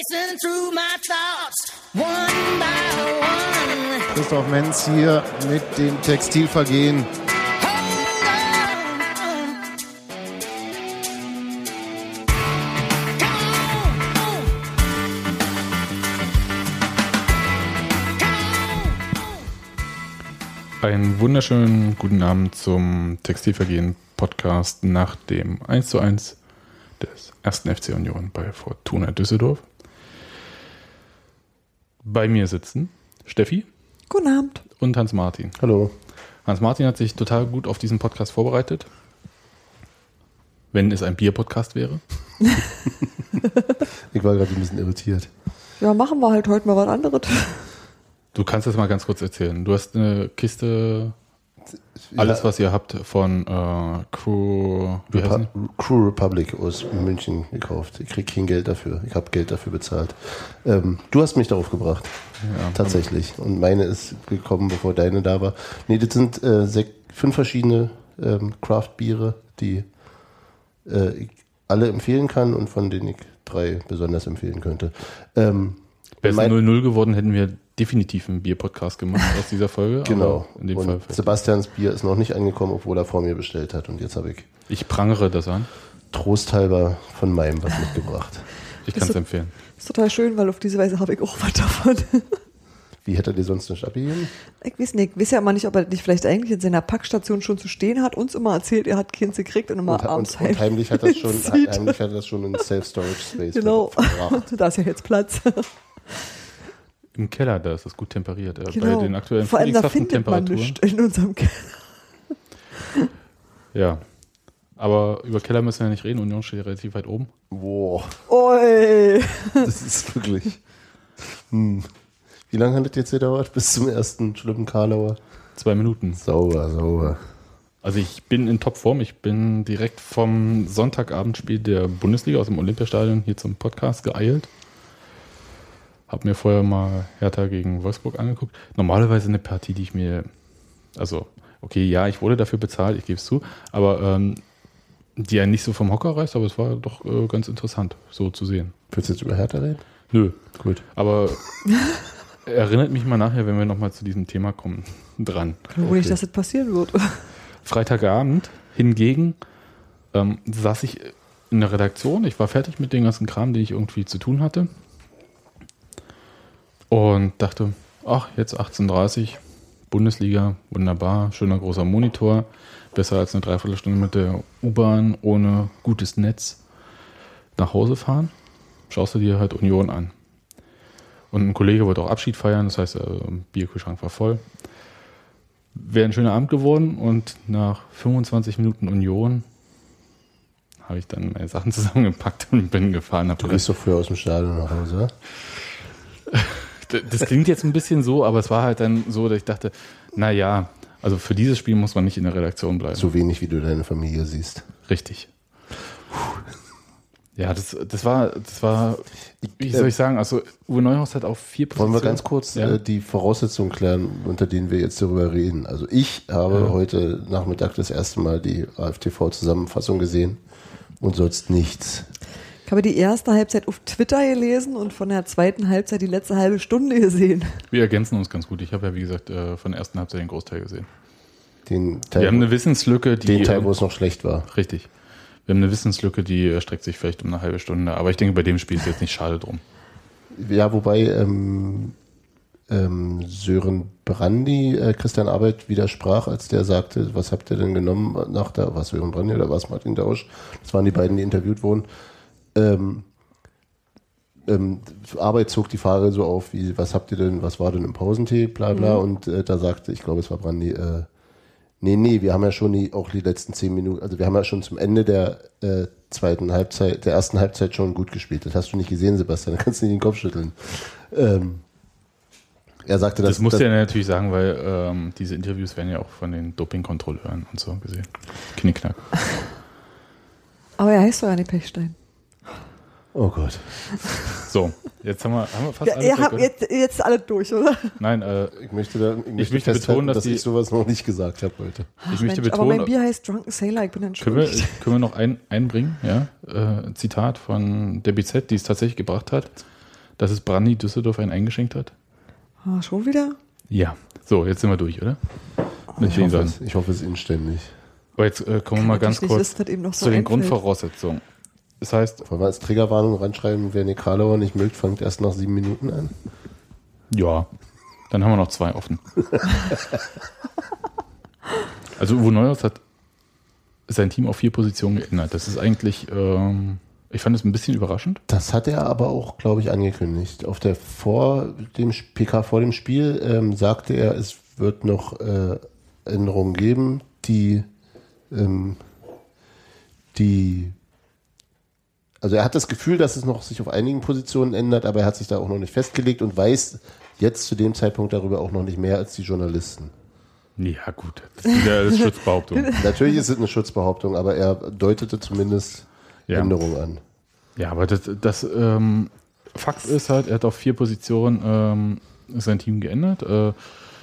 racing through my thoughts, one by one. Christoph Menz hier mit dem Textilvergehen. Hold on. Come on. Einen wunderschönen guten Abend zum Textilvergehen Podcast nach dem 1 zu 1 des ersten FC Union bei Fortuna Düsseldorf. Bei mir sitzen Steffi Guten Abend. und Hans-Martin. Hallo. Hans-Martin hat sich total gut auf diesen Podcast vorbereitet. Wenn es ein Bier-Podcast wäre. Ich war gerade ein bisschen irritiert. Ja, machen wir halt heute mal was anderes. Du kannst das mal ganz kurz erzählen. Du hast eine Kiste, alles was ihr habt von äh, Crew, Repu Crew Republic aus München gekauft. Ich krieg kein Geld dafür. Ich habe Geld dafür bezahlt. Ähm, du hast mich darauf gebracht. Ja. Tatsächlich. Und meine ist gekommen, bevor deine da war. Nee, das sind äh, fünf verschiedene ähm, Craft-Biere, die äh, ich alle empfehlen kann und von denen ich drei besonders empfehlen könnte. Ähm, Wäre es mein- 0-0 geworden, hätten wir definitiv einen Bier-Podcast gemacht aus dieser Folge. Genau. In dem und Fall. Sebastians Bier ist noch nicht angekommen, obwohl er vor mir bestellt hat. Und jetzt habe ich Ich prangere das an. trosthalber von meinem was mitgebracht. Ich kann es so- empfehlen. Ist total schön, weil auf diese Weise habe ich auch was davon. Wie hätte er dir sonst nicht abgegeben? Ich weiß nicht, ich weiß ja immer nicht, ob er nicht vielleicht eigentlich in seiner Packstation schon zu stehen hat, uns immer erzählt, er hat Kind gekriegt und immer Und, abends und, und heimlich hat das schon, heimlich hat das schon in Self-Storage-Space Genau, verbracht. da ist ja jetzt Platz. Im Keller, da ist es gut temperiert. Äh, Genau. Bei den aktuellen Vor allem da findet man nichts in unserem Keller. Ja. Aber über Keller müssen wir ja nicht reden. Union steht ja relativ weit oben. Boah, Oi. das ist wirklich. Hm. Wie lange hat das jetzt gedauert? Bis zum ersten schlimmen Karlauer? Zwei Minuten. Sauber, sauber. Also ich bin in Topform. Ich bin direkt vom Sonntagabendspiel der Bundesliga aus dem Olympiastadion hier zum Podcast geeilt. Hab mir vorher mal Hertha gegen Wolfsburg angeguckt. Normalerweise eine Partie, die ich mir, also okay, ja, ich wurde dafür bezahlt, ich gebe es zu, aber ähm, die einen nicht so vom Hocker reißt, aber es war doch äh, ganz interessant, so zu sehen. Willst du jetzt über Hertha reden? Nö, Gut. aber erinnert mich mal nachher, wenn wir nochmal zu diesem Thema kommen, dran. Wo nicht, dass das passieren wird. Freitagabend hingegen ähm, saß ich in der Redaktion. Ich war fertig mit dem ganzen Kram, den ich irgendwie zu tun hatte. Und dachte, ach, jetzt 18.30 Uhr, Bundesliga, wunderbar, schöner großer Monitor. Besser als eine Dreiviertelstunde mit der U-Bahn ohne gutes Netz nach Hause fahren. Schaust du dir halt Union an. Und ein Kollege wollte auch Abschied feiern, das heißt, äh, Bierkühlschrank war voll. Wäre ein schöner Abend geworden und nach 25 Minuten Union habe ich dann meine Sachen zusammengepackt und bin gefahren. Du gehst doch früher aus dem Stadion nach Hause, oder? Das klingt jetzt ein bisschen so, aber es war halt dann so, dass ich dachte, naja, also für dieses Spiel muss man nicht in der Redaktion bleiben. So wenig, wie du deine Familie siehst. Richtig. Ja, das, das war, das war, wie soll ich sagen, also Uwe Neuhaus hat auf vier Wollen wir Positionen- ganz kurz Ja. äh, die Voraussetzungen klären, unter denen wir jetzt darüber reden? Also ich habe Ja. heute Nachmittag das erste Mal die AFTV-Zusammenfassung gesehen und sonst nichts. Ich habe die erste Halbzeit auf Twitter gelesen und von der zweiten Halbzeit die letzte halbe Stunde gesehen. Wir ergänzen uns ganz gut. Ich habe ja, wie gesagt, äh, von der ersten Halbzeit den Großteil gesehen. Den Teil, Wir haben eine Wissenslücke, die. den Teil, ähm, wo es noch schlecht war. Richtig. Wir haben eine Wissenslücke, die erstreckt sich vielleicht um eine halbe Stunde. Aber ich denke, bei dem Spiel ist jetzt nicht schade drum. Ja, wobei ähm, ähm, Sören Brandi äh, Christian Arbeit widersprach, als der sagte, was habt ihr denn genommen nach der, was Sören Brandi oder was Martin Dausch? Das waren die beiden, die interviewt wurden. Ähm, ähm, Arbeit zog die Frage so auf, wie, was habt ihr denn, was war denn im Pausentee, bla bla, und äh, da sagte, ich glaube, es war Brandi, äh, nee, nee, wir haben ja schon die, auch die letzten zehn Minuten, also wir haben ja schon zum Ende der äh, zweiten Halbzeit, der ersten Halbzeit schon gut gespielt. Das hast du nicht gesehen, Sebastian, da kannst du nicht den Kopf schütteln. Ähm, er sagte, Das, dass, musste er natürlich sagen, weil ähm, diese Interviews werden ja auch von den Dopingkontrolleuren und so gesehen. Knickknack. Aber er heißt doch ja nicht Pechstein. Oh Gott. So, jetzt haben wir, haben wir fast Ja, alles ihr habt jetzt, jetzt alle durch, oder? Nein, äh, Ich möchte, da, ich möchte, möchte festhalten, betonen, dass dass, die- ich sowas noch nicht gesagt habe heute. ich möchte Mensch, aber betonen, mein Bier heißt Drunken Sailor, ich bin können wir, entschuldigt. können wir noch ein, einbringen, ja? Äh, ein Zitat von der BZ, die es tatsächlich gebracht hat. dass es Brandy Düsseldorf einen eingeschenkt hat? Ah, schon wieder? Ja. So, jetzt sind wir durch, oder? Mit Ich hoffe, es, ich hoffe es inständig. Aber jetzt äh, kommen wir mal ganz ich kurz wissen, was eben noch so zu den einfällt. Grundvoraussetzungen. Das heißt, Wollen wir als Triggerwarnung ranschreiben, wer eine Karlauer nicht mögt, fängt erst nach sieben Minuten an? ja, dann haben wir noch zwei offen. also Uwe Neuhaus hat sein Team auf vier Positionen geändert. Das ist eigentlich, ähm, ich fand es ein bisschen überraschend. Das hat er aber auch, glaube ich, angekündigt. Auf der vor dem PK vor dem Spiel ähm, sagte er, es wird noch äh, Änderungen geben, die, ähm, die also er hat das Gefühl, dass es noch sich auf einigen Positionen ändert, aber er hat sich da auch noch nicht festgelegt und weiß jetzt zu dem Zeitpunkt darüber auch noch nicht mehr als die Journalisten. Ja, gut. Das ist wieder das Schutzbehauptung. Natürlich ist es eine Schutzbehauptung, aber er deutete zumindest Ja. Änderungen an. Ja, aber das, das ähm, Fakt ist halt, er hat auf vier Positionen ähm, sein Team geändert. Äh,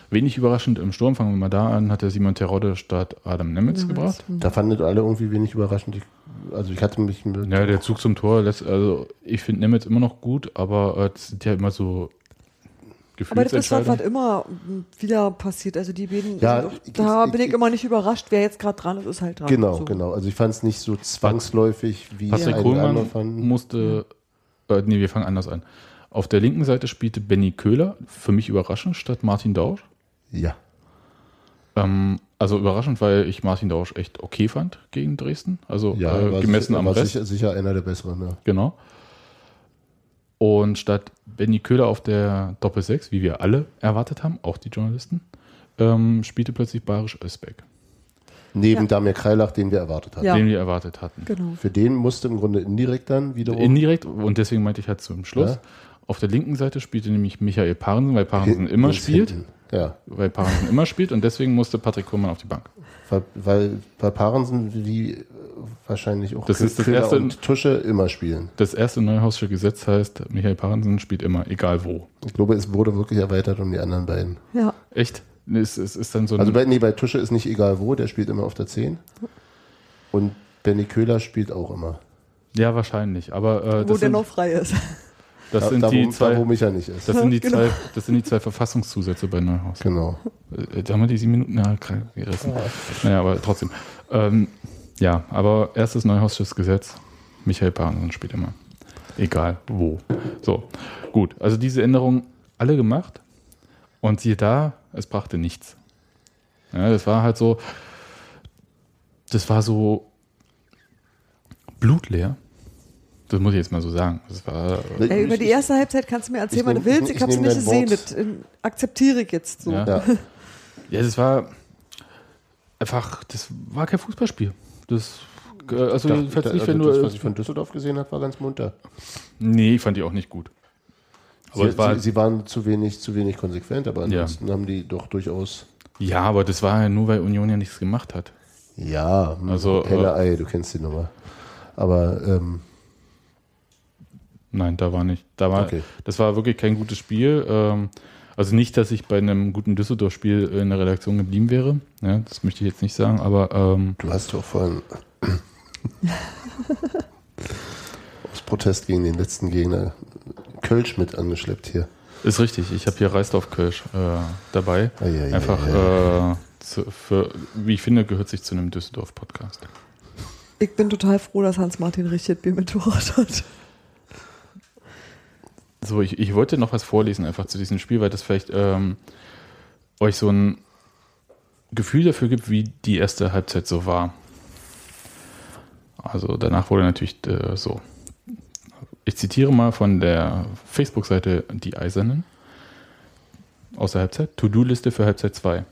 wenig überraschend im Sturm, fangen wir mal da an, hat er Simon Terodde statt Adam Nemitz gebracht. Da fanden alle irgendwie wenig überraschend. Ich, also ich hatte mich mit, Ja, der Zug zum Tor lässt, also ich finde Nemitz immer noch gut, aber äh, das sind ja immer so Aber das ist halt, was immer wieder passiert. Also die beiden, Ja, also ich- da ich- bin ich ich- immer nicht überrascht, wer jetzt gerade dran ist, ist halt dran. Genau, So. genau. Also ich fand es nicht so zwangsläufig, wie Patrick einige Kohlmann fanden. musste, äh, nee, wir fangen anders an. Auf der linken Seite spielte Benny Köhler, für mich überraschend, statt Martin Dausch. Ja. Ähm, also überraschend, weil ich Martin Dausch echt okay fand gegen Dresden. Also Ja, äh, war gemessen sicher, am war Rest. sicher, sicher einer der besseren. Ja. Genau. Und statt Benny Köhler auf der Doppel 6, wie wir alle erwartet haben, auch die Journalisten, ähm, spielte plötzlich Barisch Özbeck, Neben Ja. Damir Kreilach, den wir erwartet hatten. Ja. den wir erwartet hatten. Genau. Für den musste im Grunde indirekt dann wiederum. Indirekt, und deswegen meinte ich halt zum Schluss, Ja. auf der linken Seite spielte nämlich Michael Parensen, weil Parensen Hin- immer spielt. hinten. Ja, Weil Parensen immer spielt und deswegen musste Patrick Kohlmann auf die Bank. weil, weil bei Parensen wie äh, wahrscheinlich auch Das ist das erste- und Tusche immer spielen. Das erste Neuhausche Gesetz heißt, Michael Parensen spielt immer, egal wo. Ich glaube, es wurde wirklich erweitert um die anderen beiden. Ja. Echt? Es, es ist dann so. Also bei, nee, bei Tusche ist nicht egal wo, der spielt immer auf der 10. Und Benny Köhler spielt auch immer. ja, wahrscheinlich. Aber äh, Wo das, der sind, noch frei ist. Das da, sind da, die wo, zwei. da, wo Micha nicht ist. Das sind, die Genau. zwei, das sind die zwei Verfassungszusätze bei Neuhaus. Genau. Äh, Da haben wir die sieben Minuten ja, gerissen. Naja, aber trotzdem. Ähm, ja, aber erstes Neuhausches Gesetz. Michael Parensen spielt immer. Egal wo. So, gut. Also diese Änderungen alle gemacht. Und siehe da, es brachte nichts. Ja, das war halt so, das war so blutleer. Das muss ich jetzt mal so sagen. Das war, Ey, über die erste Halbzeit kannst du mir erzählen, was du willst. ich Ich, habe nehm nicht gesehen. Das äh, akzeptiere ich jetzt so. Ja. Ja. Ja, das war einfach, das war kein Fußballspiel. Das, äh, also, Ich dachte, nicht, also wenn das, du. was ich von Düsseldorf gesehen habe, war ganz munter. nee, ich fand die auch nicht gut. Aber sie, es war, sie, sie waren zu wenig, zu wenig konsequent, aber ansonsten haben die doch durchaus. ja, aber das war ja nur, weil Union ja nichts gemacht hat. Ja, Also, helle äh, Ei, du kennst die Nummer. Aber ähm, Nein, da war nicht. Da war, Okay. Das war wirklich kein gutes Spiel. Ähm, also nicht, dass ich bei einem guten Düsseldorf-Spiel in der Redaktion geblieben wäre. Ja, das möchte ich jetzt nicht sagen, aber ähm, du hast doch vorhin aus Protest gegen den letzten Gegner Kölsch mit angeschleppt hier. ist richtig. Ich habe hier Reisdorf Kölsch äh, dabei. Ei, ei, ei, Einfach, ei. Äh, zu, für, wie ich finde, gehört sich zu einem Düsseldorf-Podcast. Ich bin total froh, dass Hans-Martin Richard Bier mit Torwart hat. So, ich, ich wollte noch was vorlesen, einfach zu diesem Spiel, weil das vielleicht ähm, euch so ein Gefühl dafür gibt, wie die erste Halbzeit so war. Also danach wurde natürlich äh, so. Ich zitiere mal von der Facebook-Seite Die Eisernen aus der Halbzeit. To-Do-Liste für Halbzeit 2.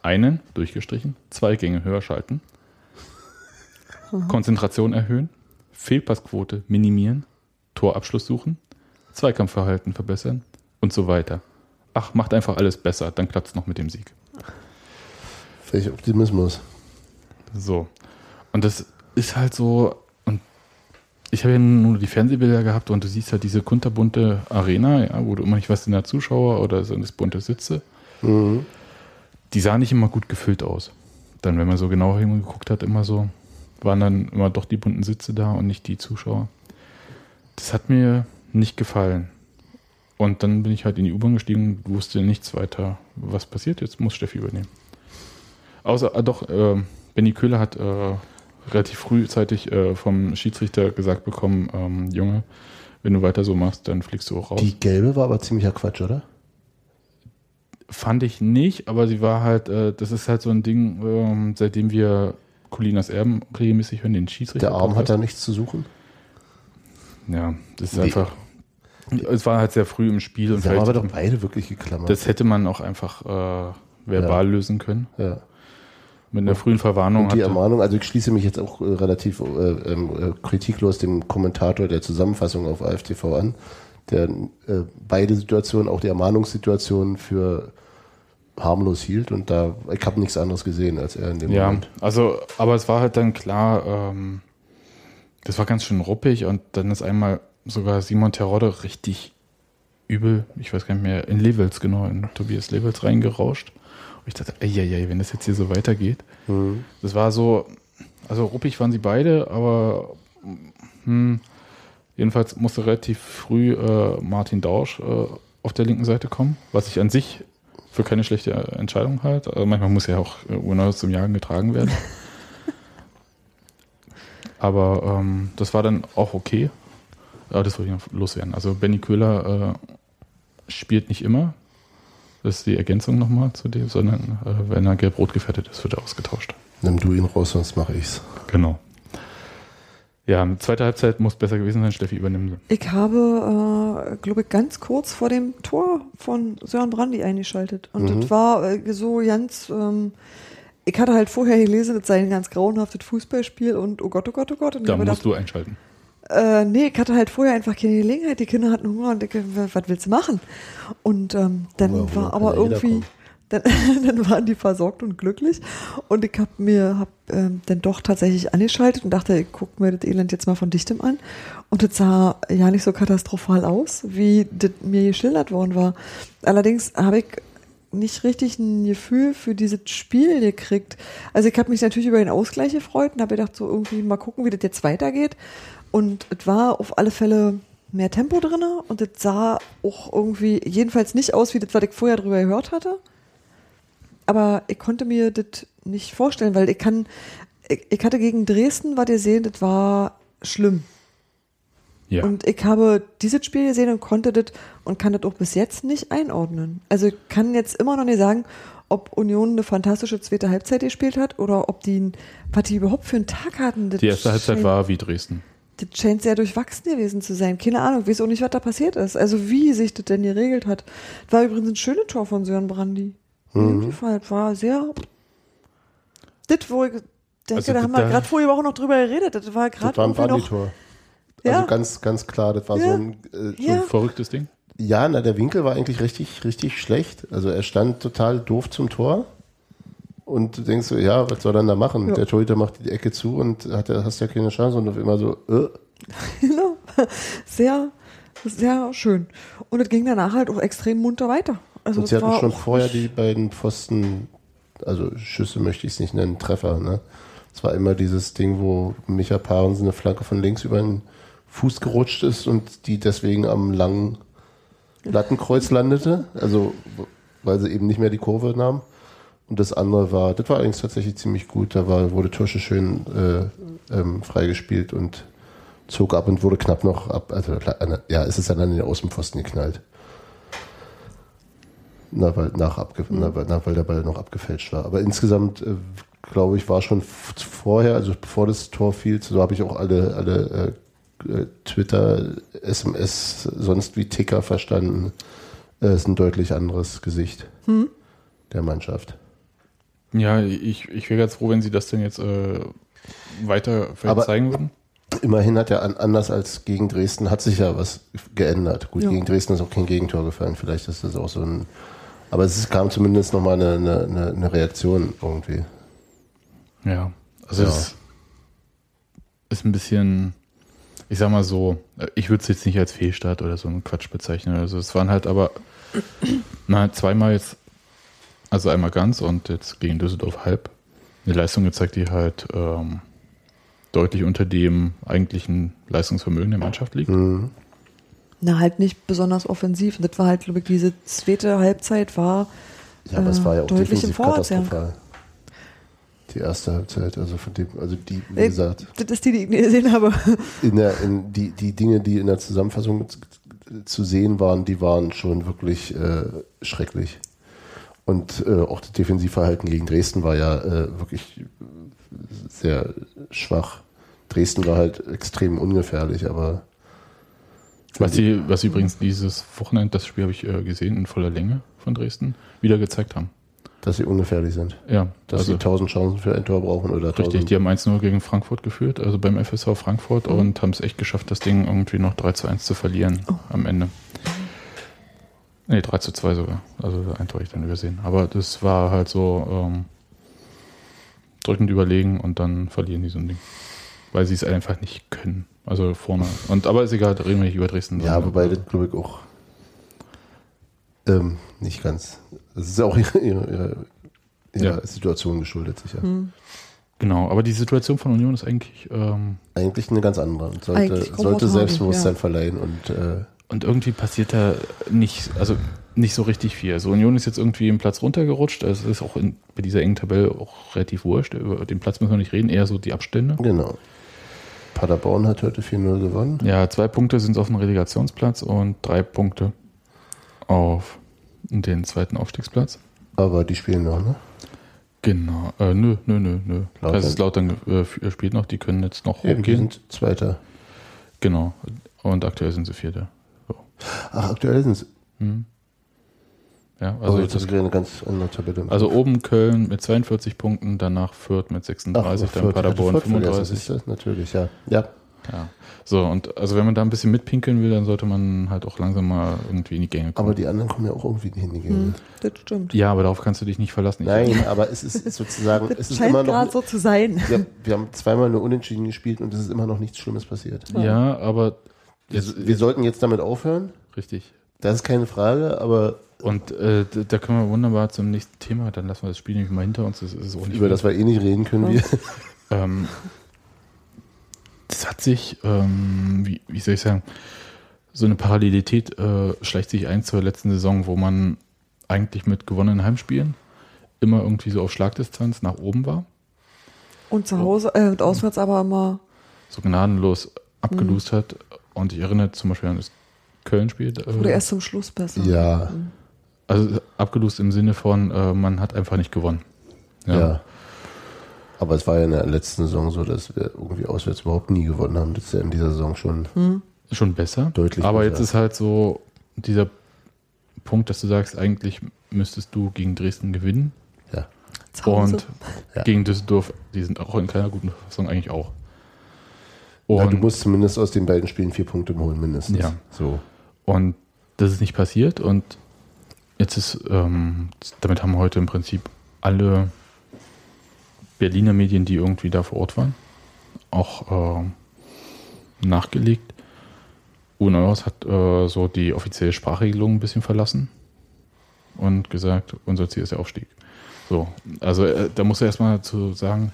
Einen, durchgestrichen, zwei Gänge höher schalten. Konzentration erhöhen. Fehlpassquote minimieren. Torabschluss suchen. Zweikampfverhalten verbessern und so weiter. Ach, macht einfach alles besser, dann klappt es noch mit dem Sieg. Welch Optimismus. So. Und das ist halt so, und ich habe ja nur die Fernsehbilder gehabt und du siehst halt diese kunterbunte Arena, ja, wo du immer nicht weißt, sind da Zuschauer oder sind es bunte Sitze. Mhm. Die sah nicht immer gut gefüllt aus. Dann, wenn man so genauer hingeguckt hat, immer so, waren dann immer doch die bunten Sitze da und nicht die Zuschauer. Das hat mir nicht gefallen. Und dann bin ich halt in die U-Bahn gestiegen, wusste nichts weiter, was passiert. Jetzt muss Steffi übernehmen. Außer, ah, doch, äh, Benny Köhler hat äh, relativ frühzeitig äh, vom Schiedsrichter gesagt bekommen, ähm, Junge, wenn du weiter so machst, dann fliegst du auch raus. Die gelbe war aber ziemlicher Quatsch, oder? Fand ich nicht, aber sie war halt, äh, das ist halt so ein Ding, ähm, seitdem wir Colinas Erben regelmäßig hören, den Schiedsrichter. Der Arm hat da nichts zu suchen. Ja, das ist Nee. einfach. Es war halt sehr früh im Spiel und Da haben wir doch beide wirklich geklammert. das hätte man auch einfach äh, verbal lösen können. ja. Mit einer frühen Verwarnung. Und die hatte- Ermahnung, also ich schließe mich jetzt auch äh, relativ äh, ähm, äh, kritiklos dem Kommentator der Zusammenfassung auf AFTV an, der äh, beide Situationen, auch die Ermahnungssituation für harmlos hielt und da, ich habe nichts anderes gesehen als er in dem Ja, Moment. also, aber es war halt dann klar, ähm, das war ganz schön ruppig und dann ist einmal sogar Simon Terodde richtig übel, ich weiß gar nicht mehr, in Levels, genau, in Tobias Levels reingerauscht. Und ich dachte, ey, ey, ey, wenn das jetzt hier so weitergeht. Mhm. Das war so, also ruppig waren sie beide, aber hm, jedenfalls musste relativ früh äh, Martin Dausch äh, auf der linken Seite kommen, was ich an sich für keine schlechte Entscheidung halte. Also manchmal muss ja auch äh, Uhrneues zum Jagen getragen werden. aber ähm, das war dann auch okay. Aber das wollte ich noch loswerden. Also Benny Köhler äh, spielt nicht immer. Das ist die Ergänzung nochmal zu dem, sondern äh, wenn er gelb-rot gefährdet ist, wird er ausgetauscht. Nimm du ihn raus, sonst mache ich's. Genau. Ja, zweite Halbzeit muss besser gewesen sein. Steffi übernimmt. Ich habe, äh, glaube ich, ganz kurz vor dem Tor von Sören Brandy eingeschaltet. Und Mhm. das war äh, so ganz, ähm, ich hatte halt vorher gelesen, das sei ein ganz grauenhaftes Fußballspiel und oh Gott, oh Gott, oh Gott. Und Da musst gedacht, du einschalten. äh, nee, ich hatte halt vorher einfach keine Gelegenheit. Die Kinder hatten Hunger und ich, äh, was willst du machen? Und ähm, dann Hunger, Hunger war kann aber irgendwie, dann, dann waren die versorgt und glücklich. Und ich habe mir hab, ähm, dann doch tatsächlich angeschaltet und dachte, ich gucke mir das Elend jetzt mal von dichtem an. Und das sah ja nicht so katastrophal aus, wie das mir geschildert worden war. Allerdings habe ich nicht richtig ein Gefühl für dieses Spiel gekriegt. Also ich habe mich natürlich über den Ausgleich gefreut und habe gedacht, so irgendwie mal gucken, wie das jetzt weitergeht. Und es war auf alle Fälle mehr Tempo drin und es sah auch irgendwie jedenfalls nicht aus, wie das, was ich vorher drüber gehört hatte. Aber ich konnte mir das nicht vorstellen, weil ich kann, ich, ich hatte gegen Dresden, was ihr seht, das war schlimm. Ja. Und ich habe dieses Spiel gesehen und konnte das und kann das auch bis jetzt nicht einordnen. Also ich kann jetzt immer noch nicht sagen, ob Union eine fantastische zweite Halbzeit gespielt hat oder ob die, was die überhaupt für einen Tag hatten. Das die erste Halbzeit scheint- war wie Dresden. Das scheint sehr durchwachsen gewesen zu sein. Keine Ahnung, weiß auch nicht, was da passiert ist. Also wie sich das denn geregelt hat. War übrigens ein schönes Tor von Sören Brandy. Mhm. Fall war sehr. Das, wo ich denke, Also da haben wir gerade vorher Woche noch drüber geredet. Das war Das gerade irgendwie noch. Brandy-Tor. Ja. Also ganz, ganz klar, das war so Ja. ein äh, So ein verrücktes Ding. Ja, na, der Winkel war eigentlich richtig, richtig schlecht. Also er stand total doof zum Tor. Und du denkst so, ja, was soll er denn da machen? Ja. Der Torhüter macht die Ecke zu und hat, hast ja keine Chance und auf immer so, äh, Genau. Sehr, sehr schön. Und es ging danach halt auch extrem munter weiter. Also und sie hatten war schon vorher die beiden Pfosten, also Schüsse möchte ich es nicht nennen, Treffer, ne? Es war immer dieses Ding, wo Micha Parensen eine Flanke von links über den Fuß gerutscht ist und die deswegen am langen Lattenkreuz landete, also weil sie eben nicht mehr die Kurve nahm. Und das andere war, das war eigentlich tatsächlich ziemlich gut. Da war, wurde Tursche schön äh, ähm, freigespielt und zog ab und wurde knapp noch ab. Also ja, es ist dann an den Außenpfosten geknallt. Na, weil, nach abge na, weil, na, weil der Ball noch abgefälscht war. Aber insgesamt, äh, glaube ich, war schon vorher, also bevor das Tor fiel, so habe ich auch alle, alle äh, Twitter, SMS, sonst wie Ticker verstanden. Äh, ist ein deutlich anderes Gesicht der Mannschaft. Ja, ich, ich wäre ganz froh, wenn sie das denn jetzt äh, weiter zeigen würden. Immerhin hat ja an, anders als gegen Dresden hat sich ja was geändert. Gut, Ja. gegen Dresden ist auch kein Gegentor gefallen. Vielleicht ist das auch so ein. Aber es ist, kam zumindest nochmal eine, eine, eine, eine Reaktion irgendwie. Ja, also Ja. es ist ein bisschen, ich sag mal so, ich würde es jetzt nicht als Fehlstart oder so einen Quatsch bezeichnen. Also es waren halt aber na, zweimal jetzt, also einmal ganz und jetzt gegen Düsseldorf halb, eine Leistung gezeigt, die halt ähm, deutlich unter dem eigentlichen Leistungsvermögen der Mannschaft liegt. Mhm. Na, halt nicht besonders offensiv. Und das war halt, glaube ich, diese zweite Halbzeit war Ja, aber es war ja auch Äh, deutlich im defensiv Vorwärtsgang. Die erste Halbzeit, also von dem, also die, wie Äh, gesagt, Das ist die, die ich nicht gesehen habe. in der, in die, die Dinge, die in der Zusammenfassung zu- zu sehen waren, die waren schon wirklich äh, schrecklich. Und äh, auch das Defensivverhalten gegen Dresden war ja äh, wirklich sehr schwach. Dresden war halt extrem ungefährlich, aber Was sie, was sie übrigens dieses Wochenende, das Spiel habe ich äh, gesehen, in voller Länge von Dresden, wieder gezeigt haben. Dass sie ungefährlich sind. Ja, Dass also sie 1000 Chancen für ein Tor brauchen oder richtig. 1000. Die haben 1-0 gegen Frankfurt geführt, also beim FSV Frankfurt und haben es echt geschafft, das Ding irgendwie noch 3 zu 1 zu verlieren am Ende. Nee, 3 zu 2 sogar. Also ein Tor ich dann übersehen. Aber das war halt so ähm, drückend überlegen und dann verlieren die so ein Ding. Weil sie es einfach nicht können. Also vorne. Und aber ist egal, da reden wir nicht über Dresden. Ja, wobei das glaube ich auch ähm, nicht ganz. Das ist ja auch ihre, ihre, ihre, Ja. Situation geschuldet, sicher. Genau, aber die Situation von Union ist eigentlich ähm, Eigentlich eine ganz andere. Und sollte, sollte Selbstbewusstsein ja. verleihen und äh, Und irgendwie passiert da nicht, also nicht so richtig viel. Also Union ist jetzt irgendwie im Platz runtergerutscht. Also es ist auch in, bei dieser engen Tabelle auch relativ wurscht. Über den Platz müssen wir nicht reden, eher so die Abstände. genau. Paderborn hat heute 4-0 gewonnen. Ja, zwei Punkte sind auf dem Relegationsplatz und drei Punkte auf den zweiten Aufstiegsplatz. Aber die spielen noch, ne? Genau. Äh, nö, nö, nö, nö. Lautern. Kaiserslautern äh, spielt noch, die können jetzt noch Eben, die hochgehen. sind Zweiter. Genau. Und aktuell sind sie Vierter. So. Ach, aktuell sind sie. Ja, Also also, oh, jetzt das, ist eine ganz andere Tabelle. also oben Köln mit 42 Punkten, danach Fürth mit Ach, 36, dann Fürth, Paderborn Fürth vergessen, 35. siehst du? Natürlich, ja. Ja, Ja. So, und also wenn man da ein bisschen mitpinkeln will, dann sollte man halt auch langsam mal irgendwie in die Gänge kommen. aber die anderen kommen ja auch irgendwie nicht in die Gänge. Das stimmt. ja, aber darauf kannst du dich nicht verlassen. Ich- Nein, aber es ist sozusagen, es ist scheint immer noch. gerade so zu sein. Wir, wir haben zweimal eine Unentschieden gespielt und es ist immer noch nichts Schlimmes passiert. Ja, aber Wir, jetzt, wir sollten jetzt damit aufhören. richtig. Das ist keine Frage, aber Und äh, da können wir wunderbar zum nächsten Thema, dann lassen wir das Spiel nämlich mal hinter uns. Das ist auch nicht über das wir eh nicht reden können. Wir. Ähm, das hat sich, ähm, wie, wie soll ich sagen, so eine Parallelität äh, schleicht sich ein zur letzten Saison, wo man eigentlich mit gewonnenen Heimspielen immer irgendwie so auf Schlagdistanz nach oben war. Und zu Hause, äh, und auswärts aber immer, so gnadenlos abgelust hat. Und ich erinnere zum Beispiel an das Köln-Spiel. oder Äh, erst zum Schluss besser. Ja, also abgelust im Sinne von, äh, man hat einfach nicht gewonnen. ja, Aber es war ja in der letzten Saison so, dass wir irgendwie auswärts überhaupt nie gewonnen haben. Das ist ja in dieser Saison schon. Schon besser. Deutlich Aber besser. jetzt ist halt so dieser Punkt, dass du sagst, eigentlich müsstest du gegen Dresden gewinnen. Ja. Und Ja. gegen Düsseldorf, die sind auch in keiner guten Verfassung eigentlich auch. ja. Und, Du musst zumindest aus den beiden Spielen vier Punkte holen, mindestens. Ja. So. und das ist nicht passiert. Und jetzt ist, ähm, damit haben heute im Prinzip alle Berliner Medien, die irgendwie da vor Ort waren, auch ähm, nachgelegt. Neuhaus hat äh, so die offizielle Sprachregelung ein bisschen verlassen und gesagt, unser Ziel ist der Aufstieg. So, also äh, da muss er erstmal zu sagen,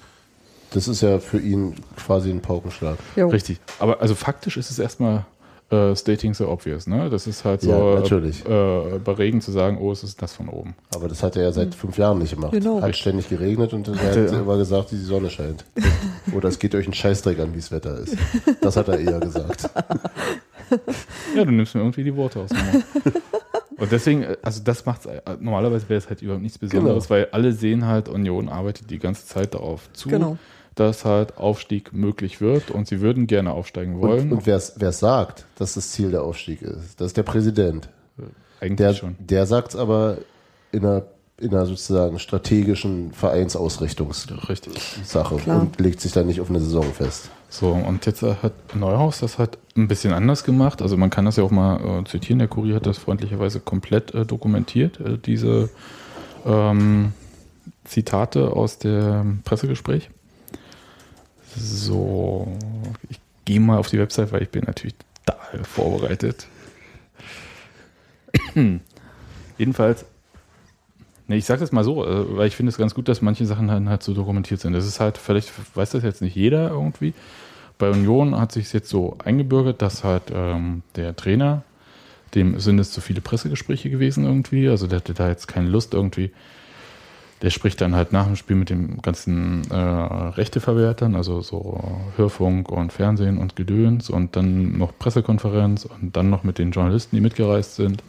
Das ist ja für ihn quasi ein Paukenschlag. Jo. Richtig. Aber also faktisch ist es erstmal äh, stating so obvious, ne? Das ist halt so Ja, natürlich. Äh, bei Regen zu sagen, oh, es ist das von oben. Aber das hat er ja seit fünf Jahren nicht gemacht. Genau. Hat ständig geregnet und er hat Ja. immer gesagt, die Sonne scheint. Oder es geht euch einen Scheißdreck an, wie das Wetter ist. Das hat er eher gesagt. Ja, du nimmst mir irgendwie die Worte aus dem Mund. Und deswegen, äh, also das macht normalerweise wäre es halt überhaupt nichts Besonderes, Genau. weil alle sehen halt, Union arbeitet die ganze Zeit darauf zu, Genau. Dass halt Aufstieg möglich wird und sie würden gerne aufsteigen wollen. Und, und wer es sagt, dass das Ziel der Aufstieg ist, das ist der Präsident. Eigentlich Der, schon. der sagt es aber in einer, in einer sozusagen strategischen Vereinsausrichtungssache und legt sich dann nicht auf eine Saison fest. So, und jetzt äh, hat Neuhaus das halt ein bisschen anders gemacht. Also man kann das ja auch mal äh, zitieren. Der Kurier hat das freundlicherweise komplett äh, dokumentiert, äh, diese ähm, Zitate aus dem Pressegespräch. So, ich gehe mal auf die Website, weil ich bin natürlich total vorbereitet. Jedenfalls, ne, ich sage das mal so, äh, weil ich finde es ganz gut, dass manche Sachen dann halt so dokumentiert sind. Das ist halt, vielleicht weiß das jetzt nicht jeder irgendwie. Bei Union hat sich jetzt so eingebürgert, dass halt ähm, der Trainer dem sind es zu viele Pressegespräche gewesen irgendwie. Also der hatte da jetzt keine Lust irgendwie. Der spricht dann halt nach dem Spiel mit den ganzen äh, Rechteverwertern, also so Hörfunk und Fernsehen und Gedöns und dann noch Pressekonferenz und dann noch mit den Journalisten, die mitgereist sind.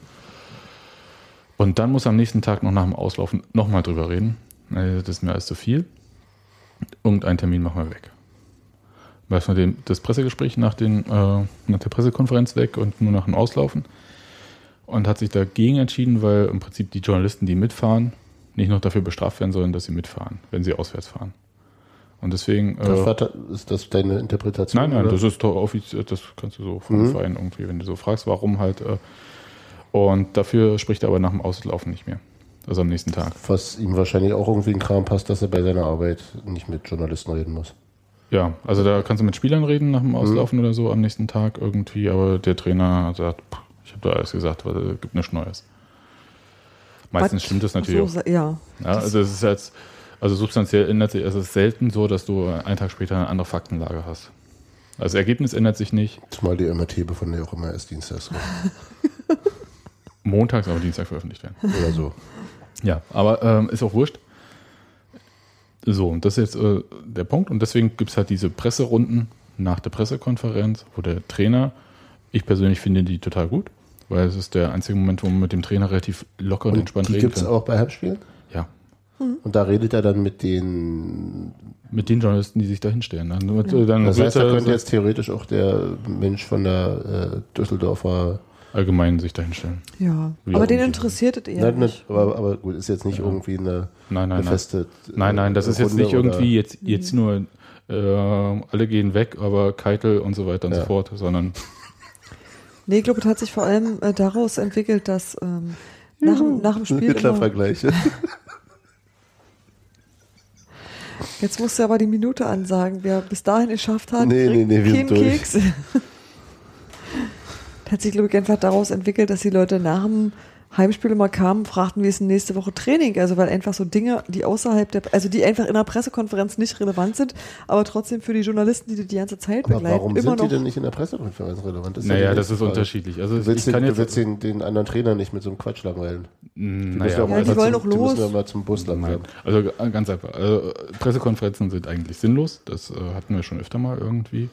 Und dann muss er am nächsten Tag noch nach dem Auslaufen nochmal drüber reden. Äh, Das ist mir alles zu viel. Irgendeinen Termin machen wir weg. Lassen wir das Pressegespräch nach, den, äh, nach der Pressekonferenz weg und nur nach dem Auslaufen. Und hat sich dagegen entschieden, weil im Prinzip die Journalisten, die mitfahren, nicht noch dafür bestraft werden sollen, dass sie mitfahren, wenn sie auswärts fahren. Und deswegen. Das Äh, war ta- ist das deine Interpretation? Nein, nein, oder? das ist doch offiziell, das kannst du so vom Mhm. Verein irgendwie, wenn du so fragst, warum halt. Äh, und dafür spricht er aber nach dem Auslaufen nicht mehr. Also am nächsten Tag. Was ihm wahrscheinlich auch irgendwie in Kram passt, dass er bei seiner Arbeit nicht mit Journalisten reden muss. Ja, also da kannst du mit Spielern reden nach dem Auslaufen oder so am nächsten Tag irgendwie, aber der Trainer sagt, ich habe da alles gesagt, weil es gibt nichts Neues. Meistens stimmt das natürlich so, auch. Ja. Ja, also es ist jetzt, also substanziell ändert sich, es ist selten so, dass du einen Tag später eine andere Faktenlage hast. Also das Ergebnis ändert sich nicht. Zumal die MRT, von der auch immer erst dienstags. Montags, aber Dienstag veröffentlicht werden. oder so. Ja, aber ähm, ist auch wurscht. So, und das ist jetzt äh, der Punkt. Und deswegen gibt es halt diese Presserunden nach der Pressekonferenz, wo der Trainer, ich persönlich finde die total gut, weil es ist der einzige Moment, wo man mit dem Trainer relativ locker und, Und entspannt die reden gibt es kann. auch bei Heimspielen? Ja, Und da redet er dann mit den. mit den Journalisten, die sich da hinstellen. Dann, wird, äh, dann Das heißt, da könnte jetzt theoretisch auch der Mensch von der äh, Düsseldorfer. allgemein sich da hinstellen. ja. Wie Aber den interessiert es eher Nein, nicht. aber, aber gut, ist jetzt nicht irgendwie eine, Nein, nein, eine nein. feste. äh, Nein, nein, das ist jetzt Runde nicht irgendwie jetzt, jetzt nur äh, alle gehen weg, aber Keitel und so weiter und Ja. so fort, sondern Nee, ich glaube, es hat sich vor allem äh, daraus entwickelt, dass ähm, nach, dem- nach dem Spiel Hitler-Vergleiche. Jetzt musst du aber die Minute ansagen. Wer bis dahin geschafft hat, Nee, nee, nee, wir. Keks. hat sich, glaube ich, einfach daraus entwickelt, dass die Leute nach dem Heimspiel immer kamen, fragten, wie ist denn nächste Woche Training? Also, weil einfach so Dinge, die außerhalb der, also die einfach in der Pressekonferenz nicht relevant sind, aber trotzdem für die Journalisten, die die, die ganze Zeit Aber begleiten, warum immer sind die denn nicht in der Pressekonferenz relevant? ist ja naja, das ist Frage. unterschiedlich. Also Du willst, ich kann den, jetzt du willst den, den anderen Trainer nicht mit so einem Quatsch langweilen. Die Naja, Ja, mal die wollen zum, auch Die los. müssen ja mal zum Bus langsam. Also g- ganz einfach. Also, Pressekonferenzen sind eigentlich sinnlos. Das äh, hatten wir schon öfter mal irgendwie.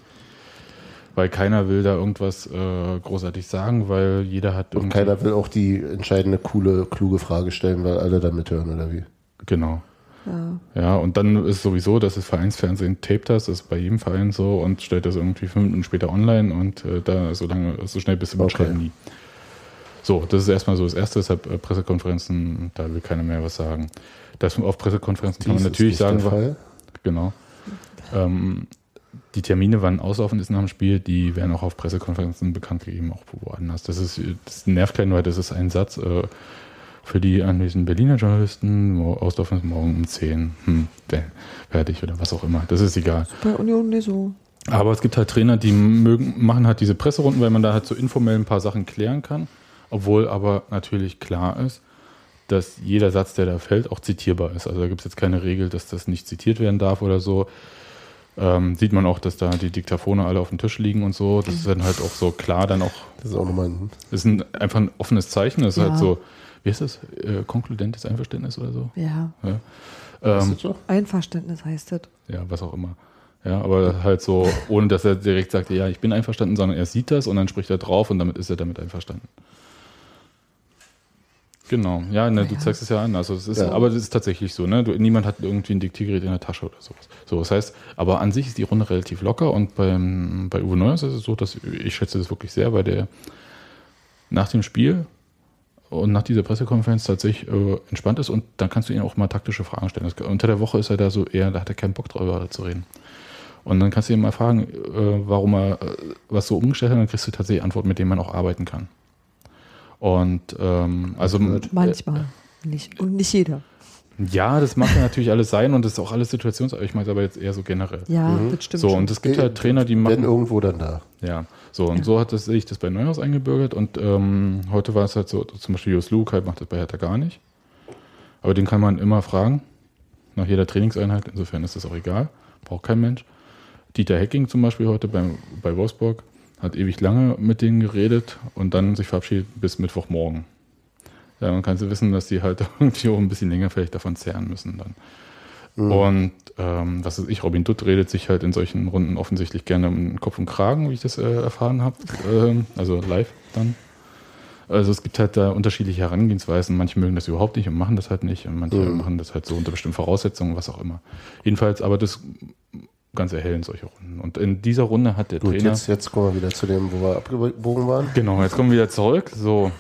Weil keiner will da irgendwas äh, großartig sagen, weil jeder hat Und keiner will auch die entscheidende, coole, kluge Frage stellen, weil alle da mithören, oder wie? Genau. Ja. Ja, und dann ist sowieso, dass das Vereinsfernsehen tapet das, das ist bei jedem Verein so und stellt das irgendwie fünf Minuten später online und äh, da so lange, so schnell bist du mit Okay. Schreiben nie. So, das ist erstmal so das Erste, deshalb äh, Pressekonferenzen, da will keiner mehr was sagen. Das auf Pressekonferenzen kann man Dies natürlich ist nicht sagen, der Fall. Genau. Ähm, die Termine, wann auslaufen ist nach dem Spiel, die werden auch auf Pressekonferenzen bekannt gegeben, auch woanders. Das ist, das nervt keinen, weil das ist ein Satz äh, für die anwesenden Berliner Journalisten. Mo- Auslaufen ist morgen um 10. Hm, fertig oder was auch immer. Das ist egal. Bei Union nicht so. Aber es gibt halt Trainer, die mögen, machen halt diese Presserunden, weil man da halt so informell ein paar Sachen klären kann. Obwohl aber natürlich klar ist, dass jeder Satz, der da fällt, auch zitierbar ist. Also da gibt es jetzt keine Regel, dass das nicht zitiert werden darf oder so. Ähm, sieht man auch, dass da die Diktaphone alle auf dem Tisch liegen und so. Das ist dann halt auch so klar, dann auch, Das ist auch nochmal ein. das ist ein, einfach ein offenes Zeichen. Das ist Ja. halt so, wie ist das? Äh, konkludentes Einverständnis oder so? Ja. Ja, Ist ähm, so? Einverständnis heißt das. ja was auch immer. Ja, aber halt so, ohne dass er direkt sagt, ja, ich bin einverstanden, sondern er sieht das und dann spricht er drauf und damit ist er damit einverstanden. Genau, ja, ne, du Ja. zeigst es ja an. Also es ist, Ja. aber das ist tatsächlich so, ne? Du, niemand hat irgendwie ein Diktiergerät in der Tasche oder sowas. So, das heißt, aber an sich ist die Runde relativ locker und beim, bei Uwe Neuers ist es so, dass ich schätze das wirklich sehr, weil der nach dem Spiel und nach dieser Pressekonferenz tatsächlich äh, entspannt ist und dann kannst du ihm auch mal taktische Fragen stellen. Das, unter der Woche ist er da so eher, da hat er keinen Bock drüber zu reden. Und dann kannst du ihn mal fragen, äh, warum er äh, was so umgestellt hat, dann kriegst du tatsächlich Antworten, mit denen man auch arbeiten kann. Und ähm, also Manchmal. Nicht. Und nicht jeder. ja, das mag ja natürlich alles sein und das ist auch alles situations, ich meine aber jetzt eher so generell. Ja, das stimmt so, und es gibt halt Trainer, die machen. Wenn irgendwo dann da. Ja, so und so hat das, sehe ich das bei Neuhaus eingebürgert und ähm, heute war es halt so, zum Beispiel Jos Luke halt macht das bei Hertha gar nicht. Aber den kann man immer fragen, nach jeder Trainingseinheit, insofern ist das auch egal, braucht kein Mensch. Dieter Hecking zum Beispiel heute beim, bei Wolfsburg hat ewig lange mit denen geredet und dann sich verabschiedet bis Mittwochmorgen. Ja, dann kannst du wissen, dass die halt irgendwie auch ein bisschen länger vielleicht davon zehren müssen dann. Und ähm, was weiß ich, Robin Dutt redet sich halt in solchen Runden offensichtlich gerne um Kopf und Kragen, wie ich das äh, erfahren habe. Ähm, also live dann. Also es gibt halt da unterschiedliche Herangehensweisen. Manche mögen das überhaupt nicht und machen das halt nicht. Und manche machen das halt so unter bestimmten Voraussetzungen, was auch immer. Jedenfalls, aber das ganz erhellend, solche Runden. Und in dieser Runde hat der Gut, Trainer. jetzt, jetzt kommen wir wieder zu dem, wo wir abgebogen waren. Genau, jetzt kommen wir wieder zurück. So,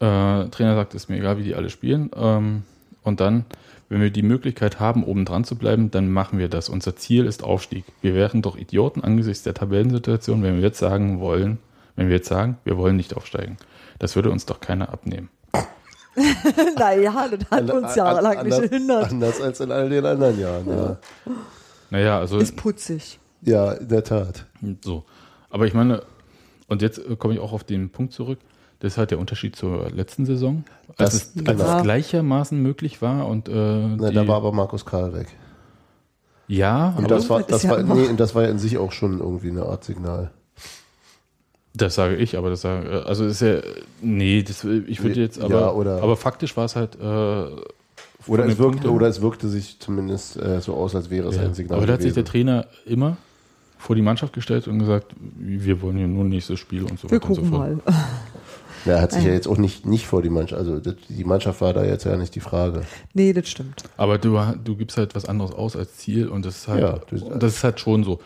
äh, Trainer sagt, ist mir egal, wie die alle spielen. Ähm, und dann, wenn wir die Möglichkeit haben, oben dran zu bleiben, dann machen wir das. Unser Ziel ist Aufstieg. Wir wären doch Idioten angesichts der Tabellensituation, wenn wir jetzt sagen wollen, wenn wir jetzt sagen, wir wollen nicht aufsteigen. Das würde uns doch keiner abnehmen. naja, das hat uns jahrelang nicht anders, gehindert. Anders als in all den anderen Jahren. Ja, Naja, also Ist putzig. ja in der Tat. so. Aber ich meine, und jetzt äh, komme ich auch auf den Punkt zurück. Das ist halt der Unterschied zur letzten Saison. Als, Das- es, als genau. es gleichermaßen möglich war und äh, Na, da war aber Markus Karl weg. ja, Und aber das war, das ja war, nee, und das war ja in sich auch schon irgendwie eine Art Signal. Das sage ich, aber das sage also ist ja nee, das, ich würde jetzt aber ja, oder- aber faktisch war es halt äh, Oder es, wirkte, Punkten- oder es wirkte sich zumindest äh, so aus, als wäre es ja. ein Signal. aber da hat sich der. Trainer immer vor die Mannschaft gestellt und gesagt, wir wollen hier nur nächstes Spiel und so Wir weiter und so gucken fort. mal. Ja, er hat sich Ja. ja jetzt auch nicht, nicht vor die Mannschaft, also die Mannschaft war da jetzt ja nicht die Frage. Nee, das stimmt. Aber du, du gibst halt was anderes aus als Ziel und das ist halt Ja, das- und das ist halt schon so.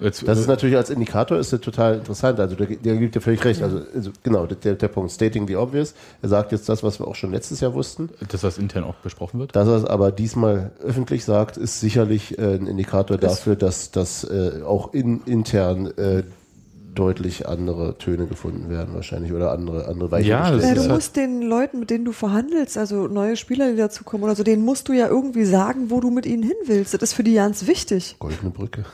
Jetzt, Das ist natürlich als Indikator ist das total interessant. Also der, der gibt dir völlig recht. Also, also genau, der, der Punkt, stating the obvious. Er sagt jetzt das, was wir auch schon letztes Jahr wussten. dass das intern auch besprochen wird. Dass er es aber diesmal öffentlich sagt, ist sicherlich äh, ein Indikator dafür, dass, dass äh, auch in, intern äh, deutlich andere Töne gefunden werden wahrscheinlich oder andere, andere Weichen Ja, das Ja, du halt- musst den Leuten, mit denen du verhandelst, also neue Spieler, die dazukommen oder so, denen musst du ja irgendwie sagen, wo du mit ihnen hin willst. Das ist für die ganz wichtig. Goldene Brücke.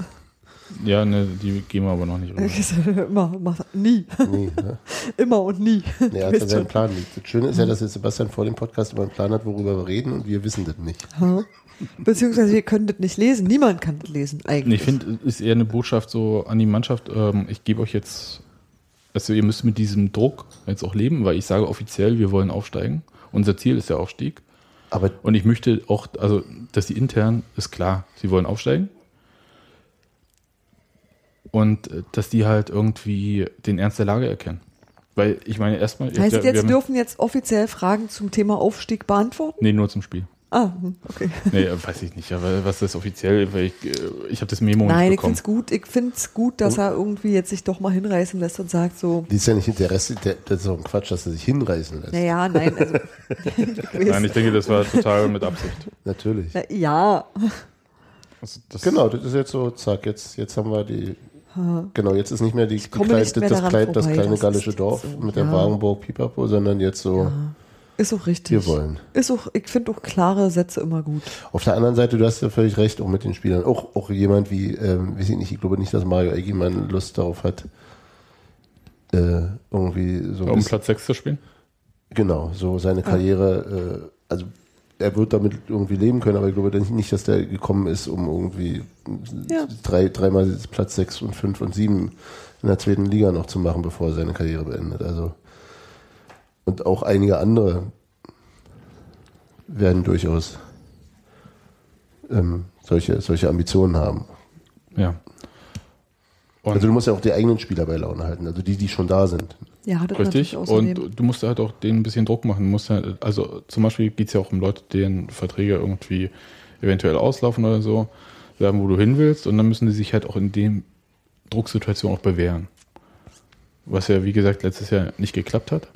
Ja, ne, die gehen wir aber noch nicht rüber. immer, immer, nie. Nee, ne? Immer und nie. Nee, Du als weißt seinen schon. Plan liegt. Das Schöne ist ja, dass jetzt Sebastian vor dem Podcast immer einen Plan hat, worüber wir reden und wir wissen das nicht. Ha? Beziehungsweise wir können das nicht lesen. Niemand kann das lesen eigentlich. Ich finde, es ist eher eine Botschaft so an die Mannschaft, ähm, ich gebe euch jetzt, also ihr müsst mit diesem Druck jetzt auch leben, weil ich sage offiziell, wir wollen aufsteigen. Unser Ziel ist der Aufstieg. Aber Und ich möchte auch, also, dass die intern, ist klar, sie wollen aufsteigen. Und äh, dass die halt irgendwie den Ernst der Lage erkennen. Weil ich meine, erstmal. heißt ja, jetzt, dürfen jetzt offiziell Fragen zum Thema Aufstieg beantworten? Nee, nur zum Spiel. Ah, hm, okay. Nee, äh, weiß ich nicht. Aber was das offiziell, weil ich, äh, ich habe das Memo Nein, nicht ich finde bekommen. es gut, ich find's gut, dass er irgendwie jetzt sich doch mal hinreißen lässt und sagt so, die ist ja nicht der, das ist doch ein Quatsch, dass er sich hinreißen lässt. naja, nein, also. ich Nein, ich denke, das war total mit Absicht. Natürlich. Na, ja, Also das, Genau, das ist jetzt so, zack, jetzt, jetzt haben wir die. Genau, jetzt ist nicht mehr die, die klein, nicht mehr das, klein, das kleine das gallische Dorf so, mit der ja. Wagenburg Pipapo, sondern jetzt so, ist auch richtig. wir wollen. Ist auch, ich finde auch klare Sätze immer gut. Auf der anderen Seite, du hast ja völlig recht, auch mit den Spielern. Auch, auch jemand wie, ähm, weiß ich nicht, ich glaube nicht, dass Mario Eggimann Lust darauf hat, äh, irgendwie so ein um bisschen- Platz 6 zu spielen? Genau, so seine Karriere, äh, also er wird damit irgendwie leben können, aber ich glaube nicht, dass der gekommen ist, um irgendwie Ja. drei, dreimal Platz 6 und 5 und 7 in der zweiten Liga noch zu machen, bevor er seine Karriere beendet. Also und auch einige andere werden durchaus ähm, solche, solche Ambitionen haben. Ja. Und Also du musst ja auch die eigenen Spieler bei Laune halten, also die, die schon da sind. Ja, hat Richtig. Und du musst halt auch denen ein bisschen Druck machen. Du musst halt, also zum Beispiel geht es ja auch um Leute, deren Verträge irgendwie eventuell auslaufen oder so, sagen, wo du hin willst. Und dann müssen die sich halt auch in dem Drucksituation auch bewähren. Was ja, wie gesagt, letztes Jahr nicht geklappt hat.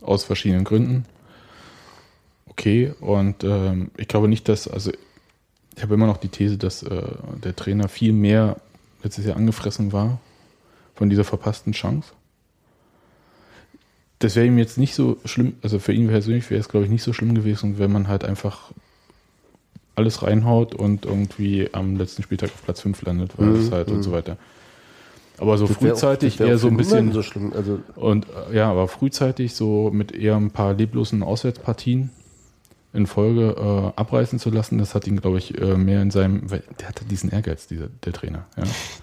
Aus verschiedenen Gründen. Okay. Und ähm, ich glaube nicht, dass, also ich habe immer noch die These, dass äh, der Trainer viel mehr letztes Jahr angefressen war von dieser verpassten Chance das wäre ihm jetzt nicht so schlimm, also für ihn persönlich wäre es, glaube ich, nicht so schlimm gewesen, wenn man halt einfach alles reinhaut und irgendwie am letzten Spieltag auf Platz 5 landet, weil Mhm, es halt und mhm. so weiter. Aber so Das auch- frühzeitig wär eher auch so ein bisschen so schlimm. Also und ja, aber frühzeitig so mit eher ein paar leblosen Auswärtspartien in Folge äh, abreißen zu lassen, das hat ihn, glaube ich, äh, mehr in seinem, weil der hatte diesen Ehrgeiz, dieser, der Trainer. Ja.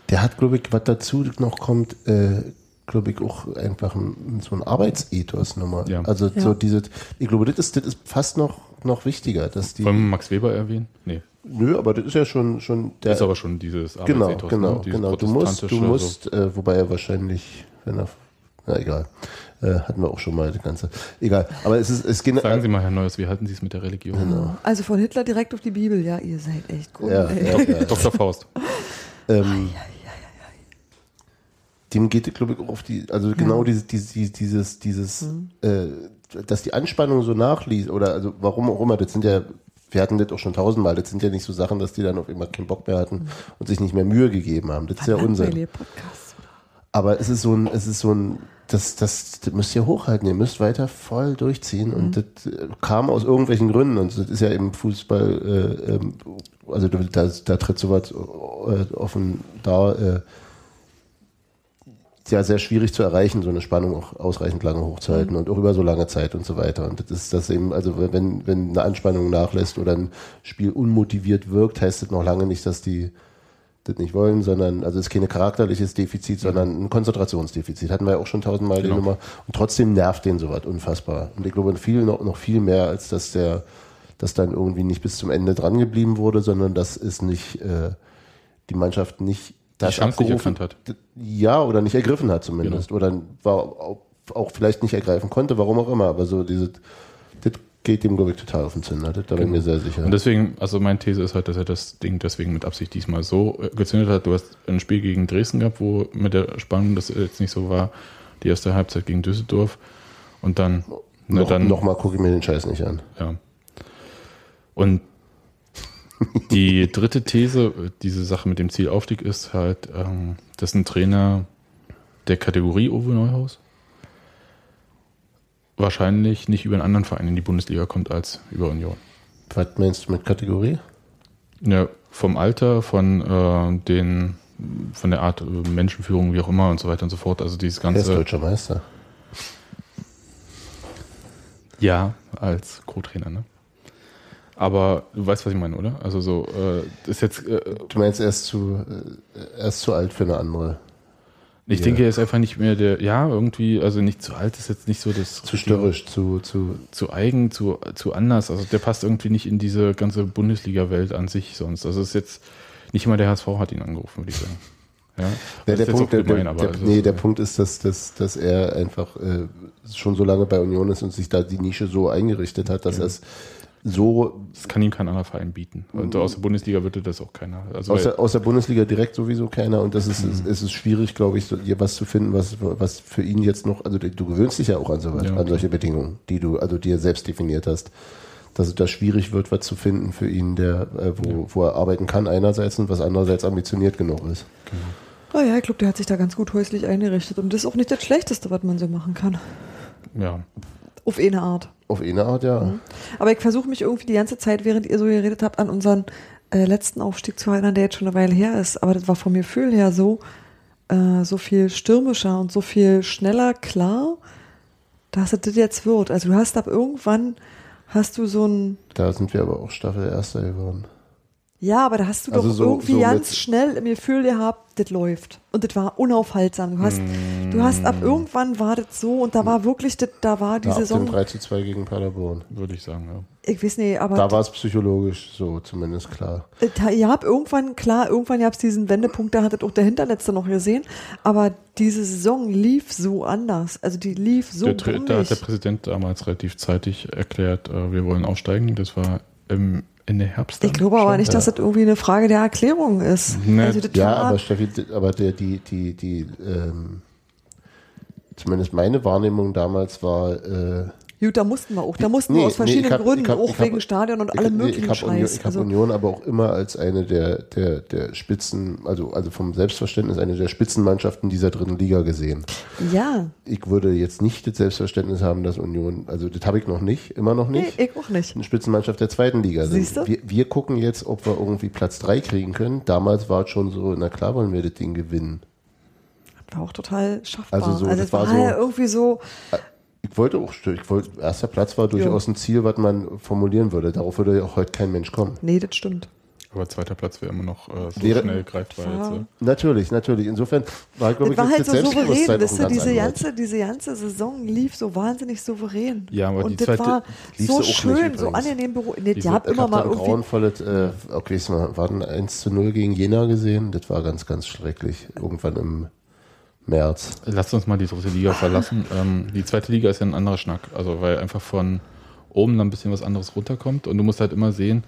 Der hat, glaube ich, was dazu noch kommt, äh, glaube ich, auch einfach ein, so ein Arbeitsethos nochmal. Ja. Also Ja. so diese, ich glaube, das ist, das ist fast noch, noch wichtiger, dass die. Wollen wir Max Weber erwähnen? Nee, Nö, aber das ist ja schon, schon der. ist aber schon dieses genau, Arbeitsethos, genau, ne? Dieses genau. Du musst, du musst, äh, wobei er wahrscheinlich, wenn er, na egal, äh, hatten wir auch schon mal das Ganze. Egal, aber es ist, es geht. So. Sagen Sie mal, Herr Neues, wie halten Sie es mit der Religion? Genau. Also von Hitler direkt auf die Bibel. Ja, ihr seid echt ey. ja, ja. Dr. Faust. Ähm, dem geht glaube ich, auch auf die, also genau dieses, dieses, dieses, dieses äh, dass die Anspannung so nachließ, oder also warum auch immer, das sind ja, wir hatten das auch schon tausendmal, das sind ja nicht so Sachen, dass die dann auf immer keinen Bock mehr hatten und sich nicht mehr Mühe gegeben haben. Das ist ja Unsinn. Aber es ist so ein, es ist so ein, das, das, das müsst ihr hochhalten, ihr müsst weiter voll durchziehen und das äh, kam aus irgendwelchen Gründen und das ist ja im Fußball, äh, ähm, also da, da, da tritt sowas äh, offen da, äh, ja sehr schwierig zu erreichen, so eine Spannung auch ausreichend lange hochzuhalten und auch über so lange Zeit und so weiter. Und das ist das eben, also wenn, wenn eine Anspannung nachlässt oder ein Spiel unmotiviert wirkt, heißt das noch lange nicht, dass die das nicht wollen, sondern, also es ist kein charakterliches Defizit, sondern ein Konzentrationsdefizit. Hatten wir ja auch schon tausendmal Genau. die Nummer. Und trotzdem nervt den sowas unfassbar. Und ich glaube, viel, noch, noch viel mehr, als dass der, dass dann irgendwie nicht bis zum Ende dran geblieben wurde, sondern dass es nicht, äh, die Mannschaft nicht das abgerufen- hat. Ja, oder nicht ergriffen hat zumindest. Oder war auch, auch vielleicht nicht ergreifen konnte, warum auch immer. Aber so diese, das geht dem, glaube ich, total auf den Zünder. Das, da bin ich mir sehr sicher. Und deswegen, also meine These ist halt, dass er das Ding deswegen mit Absicht diesmal so äh, gezündet hat. Du hast ein Spiel gegen Dresden gehabt, wo mit der Spannung das jetzt nicht so war. Die erste Halbzeit gegen Düsseldorf. Und dann, ne, noch, dann noch mal gucke ich mir den Scheiß nicht an. Ja. Und die dritte These, diese Sache mit dem Zielaufstieg, ist halt, ähm, dass ein Trainer der Kategorie Uwe Neuhaus wahrscheinlich nicht über einen anderen Verein in die Bundesliga kommt als über Union. Was meinst du mit Kategorie? Ja, vom Alter, von äh, den von der Art äh, Menschenführung, wie auch immer und so weiter und so fort. Also dieses Er ist ganze. deutscher Meister. Ja, als Co-Trainer, ne? Aber du weißt, was ich meine, oder? Also so, äh, ist jetzt, äh, Du meinst, er ist zu, äh, er ist zu alt für eine andere. ich Ja. denke, er ist einfach nicht mehr der, ja, irgendwie, also nicht zu alt, ist jetzt nicht so das Zu störrisch, zu, zu. zu eigen, zu, zu anders. Also der passt irgendwie nicht in diese ganze Bundesliga-Welt an sich sonst. Also ist jetzt nicht mal der HSV hat ihn angerufen, würde ich sagen. Ja, Ja, der, Punkt, der, gemein, der, der, also nee, der Punkt ist, dass, dass, dass er einfach äh, schon so lange bei Union ist und sich da die Nische so eingerichtet hat, dass er es so Das kann ihm kein anderer Verein bieten. Und aus der Bundesliga würde das auch keiner. Also aus der, aus der Bundesliga direkt sowieso keiner und das ist, Mhm. ist, ist es schwierig, glaube ich, so, hier was zu finden, was, was für ihn jetzt noch, also du gewöhnst dich ja auch an sowas, Ja, an solche Bedingungen, die du, also dir selbst definiert hast, dass es da schwierig wird, was zu finden für ihn, der, äh, wo, wo er arbeiten kann einerseits und was andererseits ambitioniert genug ist. Oh ja, ich glaube, der hat sich da ganz gut häuslich eingerichtet. Und das ist auch nicht das Schlechteste, was man so machen kann. ja, Auf eine Art. Auf eine Art, ja. Mhm. Aber ich versuche mich irgendwie die ganze Zeit, während ihr so geredet habt, an unseren äh, letzten Aufstieg zu erinnern, der jetzt schon eine Weile her ist. Aber das war vom Gefühl her so, äh, so viel stürmischer und so viel schneller klar, dass es das jetzt wird. Also du hast ab irgendwann, hast du so ein, Da sind wir aber auch Staffel Erster geworden. Ja, aber da hast du Also doch so- irgendwie so ganz schnell im Gefühl gehabt, das läuft. Und das war unaufhaltsam. Du hast, du hast ab irgendwann war das so und da war wirklich, das, da war die Ja, ab dem Saison, 3 zu 2 gegen Paderborn. würde ich sagen, ja. ich weiß nicht, aber Da war es psychologisch so zumindest klar. Äh, Ihr habt irgendwann, klar, irgendwann gab es diesen Wendepunkt, da hattet auch der Hinterletzte noch gesehen, aber diese Saison lief so anders. Also die lief so der, da hat der. Präsident damals relativ zeitig erklärt, äh, wir wollen aufsteigen. Das war im Ende Herbst. Ich glaube aber nicht, dass das irgendwie eine Frage der Erklärung ist. Ne, also Ja, aber Steffi, aber der, die, die, die, ähm, zumindest meine Wahrnehmung damals war, äh, gut, da mussten wir auch. Da mussten Nee, wir aus verschiedenen nee, hab- Gründen, hab- auch hab- wegen Stadion und allem nee, möglichen ich habe Union, Scheiß. ich hab Also, Union aber auch immer als eine der, der, der Spitzen, also, also vom Selbstverständnis eine der Spitzenmannschaften dieser dritten Liga gesehen. ja, Ich würde jetzt nicht das Selbstverständnis haben, dass Union, also das habe ich noch nicht, immer noch nee, nicht. ich auch nicht. eine Spitzenmannschaft der zweiten Liga sind. Siehst du? Wir, wir gucken jetzt, ob wir irgendwie Platz 3 kriegen können. Damals war es schon so, na klar wollen wir das Ding gewinnen. War auch total schaffbar. Also Also, so, das es war, war so- ja irgendwie so, Ich wollte auch, ich wollte, erster Platz war durchaus ein Ziel, was man formulieren würde. Darauf würde ja auch heute kein Mensch kommen. Nee, das stimmt. Aber zweiter Platz wäre immer noch äh, so Wäre- schnell greifbar Ja. jetzt. ne? Natürlich, natürlich. Insofern war, glaube Das ich, war halt das so souverän, ein ganz diese ganze, diese ganze Saison lief so wahnsinnig souverän. Ja, aber die Und das zweite war lief so auch nicht schön, so angenehm beruhigend. Nee, Die die Ich immer mal irgendwie. grauenvolles, äh, okay, es war war ein 1 zu 0 gegen Jena gesehen. Das war ganz, ganz schrecklich. Irgendwann im März. Lasst uns mal die dritte Liga verlassen. Ähm, die zweite Liga ist ja ein anderer Schnack. Also, weil einfach von oben dann ein bisschen was anderes runterkommt. Und du musst halt immer sehen,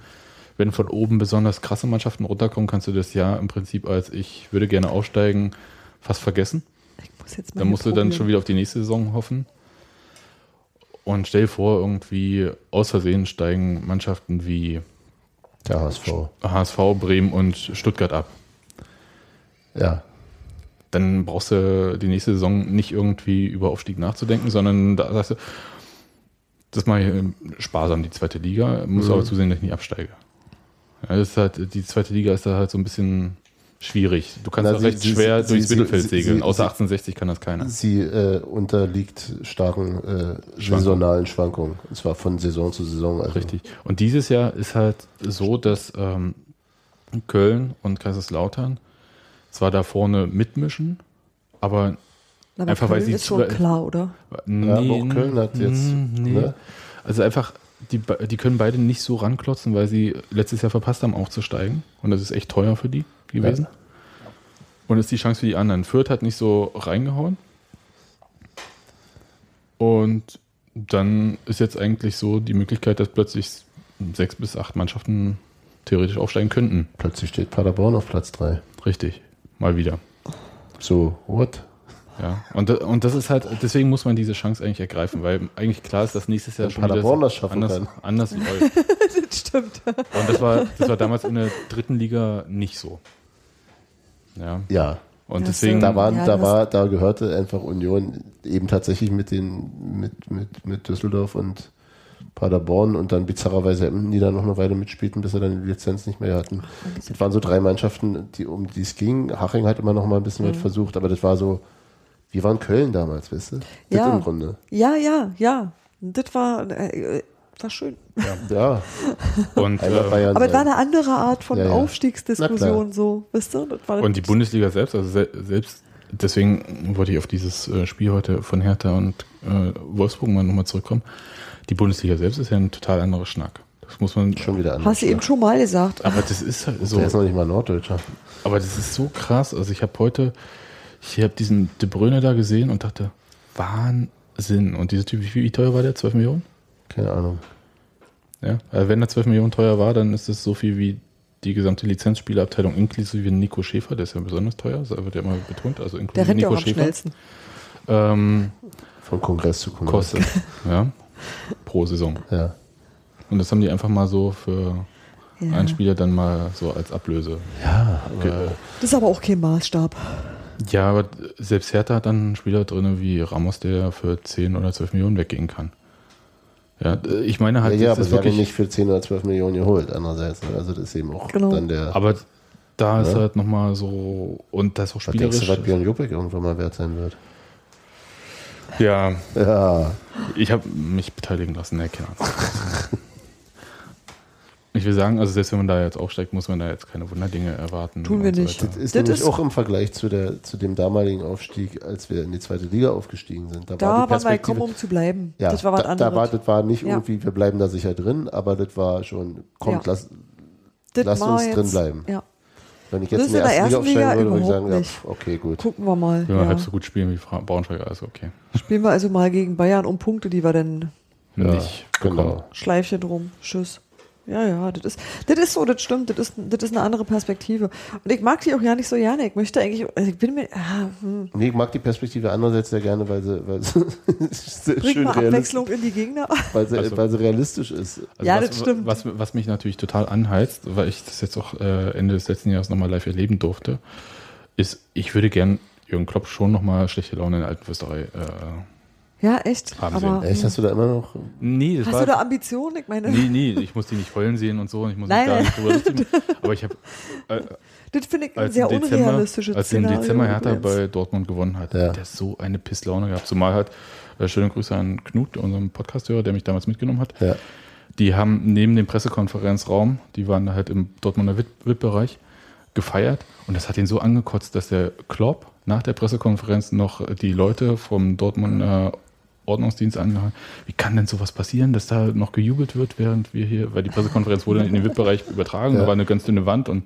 wenn von oben besonders krasse Mannschaften runterkommen, kannst du das Jahr im Prinzip als ich würde gerne aufsteigen fast vergessen. Ich muss jetzt mal Da hier musst du dann schon wieder auf die nächste Saison hoffen. Und stell dir vor, irgendwie aus Versehen steigen Mannschaften wie Der HSV. HSV, Bremen und Stuttgart ab. Ja. Dann brauchst du die nächste Saison nicht irgendwie über Aufstieg nachzudenken, sondern da sagst du, das mache ich sparsam, die zweite Liga, muss Mhm. aber zusehen, dass ich nicht absteige. Ja, das ist halt, die zweite Liga ist da halt so ein bisschen schwierig. Du kannst Na, sie- recht sie- schwer sie- durchs Mittelfeld segeln. Außer sie- 1860 kann das keiner. Sie äh, unterliegt starken äh, saisonalen Schwankungen. Und zwar von Saison zu Saison. Also Richtig. Und dieses Jahr ist halt so, dass ähm, Köln und Kaiserslautern zwar da vorne mitmischen, aber aber einfach weil Köln sie ist schon zu- klar, oder? nee, aber auch Köln hat jetzt, mm, nee. ne? Also einfach, die, die können beide nicht so ranklotzen, weil sie letztes Jahr verpasst haben, aufzusteigen. Und das ist echt teuer für die gewesen. Und ist die Chance für die anderen. Fürth hat nicht so reingehauen. Und dann ist jetzt eigentlich so die Möglichkeit, dass plötzlich sechs bis acht Mannschaften theoretisch aufsteigen könnten. plötzlich steht Paderborn auf Platz 3. Richtig. Mal wieder. So, what? Ja. Und, und das ist halt, deswegen muss man diese Chance eigentlich ergreifen, weil eigentlich klar ist, dass nächstes Jahr Wenn schon wieder das schaffen anders, kann. anders euch. Das stimmt. Und das war, das war damals in der dritten Liga nicht so. Ja. Ja. Und Ja, deswegen, Da waren, Ja, da war, da gehörte einfach Union eben tatsächlich mit den, mit, mit, mit Düsseldorf und Paderborn und dann bizarrerweise Emden, die da noch eine Weile mitspielten, bis sie dann die Lizenz nicht mehr hatten. Das waren so drei Mannschaften, die, um die es ging. Haching hat immer noch mal ein bisschen Mhm. was versucht, aber das war so, wie war in Köln damals, weißt du? Das Ja. im Grunde. Ja, ja, ja. Das war, äh, war schön. Ja, und, einmal äh. Aber es war eine andere Art von Ja, ja. Aufstiegsdiskussion, so, wisst ihr? Das war und die Bundesliga selbst, also se selbst, deswegen wollte ich auf dieses äh, Spiel heute von Hertha und äh, Wolfsburg mal nochmal zurückkommen. Die Bundesliga selbst ist ja ein total anderer Schnack. Das muss man schon wieder anders. Hast du eben schon mal gesagt. Aber das ist halt so. Der ist noch nicht mal Norddeutscher. Aber das ist so krass. Also ich habe heute, ich habe diesen De Bruyne da gesehen und dachte, Wahnsinn. Und dieser Typ, wie, teuer war der? 12 Millionen? Keine Ahnung. Ja. Also wenn er 12 Millionen teuer war, dann ist es so viel wie die gesamte Lizenzspielerabteilung inklusive Nico Schäfer, der ist ja besonders teuer, das wird ja immer betont, also inklusive Der rennt ja Nico auch am Schäfer. schnellsten. Ähm, Von Kongress zu Kongress. kostet. ja. Pro Saison. Ja. Und das haben die einfach mal so für Ja. einen Spieler dann mal so als Ablöse. Ja, Okay. aber Das ist aber auch kein Maßstab. Ja, aber selbst Hertha hat dann einen Spieler drin wie Ramos, der für 10 oder 12 Millionen weggehen kann. Ja, ich meine Ja, halt, ja, das aber ist sie haben ihn wirklich, nicht für 10 oder 12 Millionen geholt, andererseits. ne? Also das ist eben auch Genau. dann der. aber da ist Ja. halt nochmal so, und das ist auch was denkst spielerisch. du, was Björn Jopek irgendwann mal wert sein wird? Ja, Ja, ich habe mich beteiligen lassen, ne, keine Ahnung. Ich will sagen, also selbst wenn man da jetzt aufsteigt, muss man da jetzt keine Wunderdinge erwarten. Tun wir so nicht. weiter. das ist Das nämlich ist- auch im Vergleich zu, der, zu dem damaligen Aufstieg, als wir in die zweite Liga aufgestiegen sind. Da die waren wir Perspektive- gekommen, um zu bleiben. ja, das war was da, anderes. Da war, das war nicht Ja. irgendwie, wir bleiben da sicher drin, aber das war schon, kommt, Ja. lass, lasst war uns jetzt- drin bleiben. Ja. Wenn ich Das jetzt ist in der erste Liga ersten Liga aufsteigen würde, würde ich überhaupt sagen, ja, pf, okay, gut. Gucken wir mal. Man Ja. halb so gut spielen wie Fra- Braunschweiger, also okay. Spielen wir also mal gegen Bayern um Punkte, die wir dann Ja, Nicht bekommen. genau. Schleifchen drum. Tschüss. Ja, ja, das ist, das ist so, das stimmt, das ist, das ist eine andere Perspektive. Und ich mag die auch ja nicht so gerne. Ich möchte eigentlich, also ich bin mir, ah, hm, Nee, ich mag die Perspektive andererseits sehr gerne, weil sie, weil sie sehr bring schön mal realistisch, Abwechslung in die Gegner. weil sie, Ach so. weil sie realistisch ist. Also Ja, was, das stimmt. Was, was mich natürlich total anheizt, weil ich das jetzt auch äh, Ende des letzten Jahres nochmal live erleben durfte, ist, ich würde gern Jürgen Klopp schon nochmal schlechte Laune in der alten Fürsterei. Äh, Ja, echt. Haben Aber Echt, hast du da immer noch? nee, das hast war, du da Ambitionen? Ich meine, nee, nee, ich muss die nicht heulen sehen und so. und Ich muss Nein, nicht drüber lustig. Aber ich habe, äh, das finde ich ein als, sehr im Dezember, unrealistisches als im. Dezember Hertha übrigens. bei Dortmund gewonnen hat, Ja. der so eine Pisslaune gehabt. Zumal halt Äh, schöne Grüße an Knut, unserem Podcasthörer, der mich damals mitgenommen hat. Ja. Die haben neben dem Pressekonferenzraum, die waren halt im Dortmunder VIP-Bereich, gefeiert. Und das hat ihn so angekotzt, dass der Klopp nach der Pressekonferenz noch die Leute vom Dortmunder Ordnungsdienst angehauen. Wie kann denn sowas passieren, dass da noch gejubelt wird, während wir hier, weil die Pressekonferenz wurde in den VIP-Bereich übertragen, Ja. da war eine ganz dünne Wand und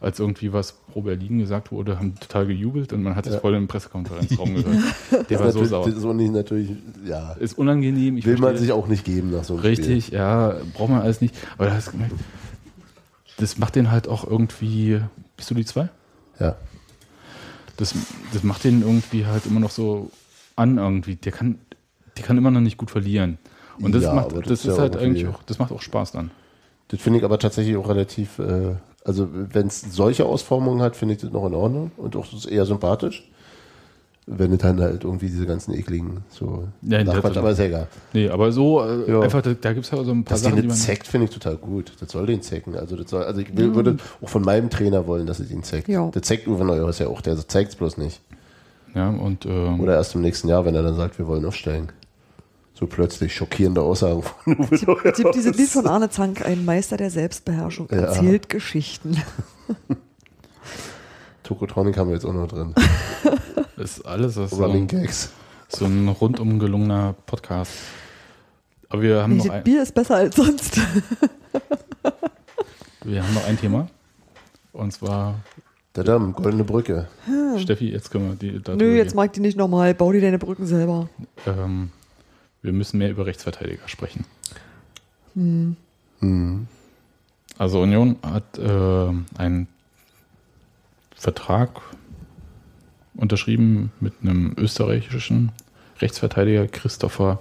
als irgendwie was pro Berlin gesagt wurde, haben total gejubelt und man hat es Ja. voll im Pressekonferenzraum gehört. Der war so sauer. So nicht natürlich, ja. Ist unangenehm. Will man verstehe- sich auch nicht geben nach so einem Richtig, ja, braucht man alles nicht. Aber da hast du gemerkt, das macht den halt auch irgendwie. Bist du die zwei? Spiel. Ja. Das, das macht den irgendwie halt immer noch so an irgendwie. Der kann, der kann immer noch nicht gut verlieren. Und das Ja, macht, das, das ist ist ja halt eigentlich auch, das macht auch Spaß dann. Das finde ich aber tatsächlich auch relativ, äh, also wenn es solche Ausformungen hat, finde ich das noch in Ordnung und auch das ist eher sympathisch. Wenn es dann halt irgendwie diese ganzen ekligen, so Ja, das- Nachquatsch, aber ist ja egal. Nee, aber so, äh, Ja. einfach, da, da gibt es halt so ein paar Dass die Sachen, die man. zeckt, finde ich total gut. Das soll den zecken. Also, das soll, also ich will, würde auch von meinem Trainer wollen, dass es ihn zeckt. Ja. Der zeckt Uwe Neuhaus ja auch, der zeigt es bloß nicht. Ja, und ähm, Oder erst im nächsten Jahr, wenn er dann sagt, wir wollen aufstellen. So plötzlich schockierende Aussagen von Uwe Neuhaus. Es gibt dieses Lied von Arne Zank, ein Meister der Selbstbeherrschung, Ja. erzählt Geschichten. Tokotronic haben wir jetzt auch noch drin. ist alles das ist so, Running Gags. so ein rundum gelungener Podcast. Aber wir haben, noch Dieses ein, Bier ist besser als sonst. wir haben noch ein Thema. Und zwar, Der Damm, Goldene Brücke. Steffi, jetzt können wir die da Hm. Nö, jetzt mag die nicht nochmal. Bau dir deine Brücken selber. ähm, wir müssen mehr über Rechtsverteidiger sprechen. Also Union hat äh, einen Vertrag unterschrieben mit einem österreichischen Rechtsverteidiger Christopher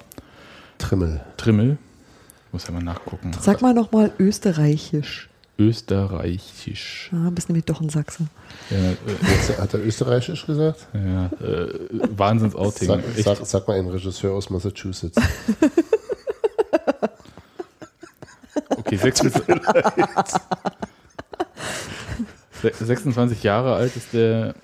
Trimmel. Trimmel. Muss ja mal nachgucken. Sag mal nochmal österreichisch. Österreichisch. Ah, bist nämlich doch ein Sachse. Ja, äh, hat er österreichisch gesagt? ja, äh, Wahnsinns-Outing. Sag, sag, sag mal einen Regisseur aus Massachusetts. Okay, 26, Se- 26 Jahre alt ist der,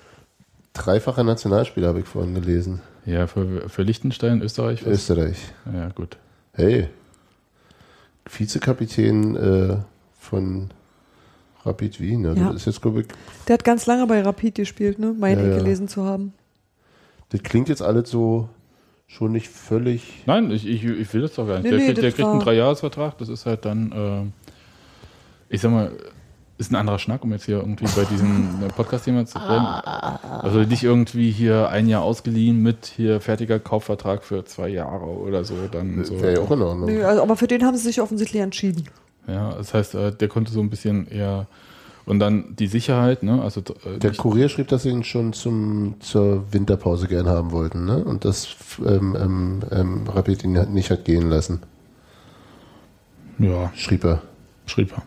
Dreifacher Nationalspieler habe ich vorhin gelesen. ja, für, für Liechtenstein, Österreich. was? Österreich. Ja, gut. Hey. Vizekapitän äh, von Rapid Wien. Also Ja. Das ist jetzt, glaube ich, Der hat ganz lange bei Rapid gespielt, ne? Meine Ja, ich ja. gelesen zu haben. das klingt jetzt alles so schon nicht völlig. Nein, ich, ich, ich will das doch gar nicht. Nee, der nee, kriegt, der kriegt einen Dreijahresvertrag, das ist halt dann, äh, ich sag mal, ist ein anderer Schnack, um jetzt hier irgendwie bei diesem Podcast-Thema zu bleiben. Also nicht irgendwie hier ein Jahr ausgeliehen mit hier fertiger Kaufvertrag für zwei Jahre oder so. Dann so. Wäre ja auch in Ordnung. Nö, also, aber für den haben sie sich offensichtlich entschieden. Ja, das heißt, äh, der konnte so ein bisschen eher und dann die Sicherheit, ne? Also äh, Der Kurier schrieb, dass sie ihn schon zum, zur Winterpause gern haben wollten, ne? Und dass ähm, ähm, ähm, Rapid ihn nicht hat gehen lassen. ja, Schrieb er. schrieb er.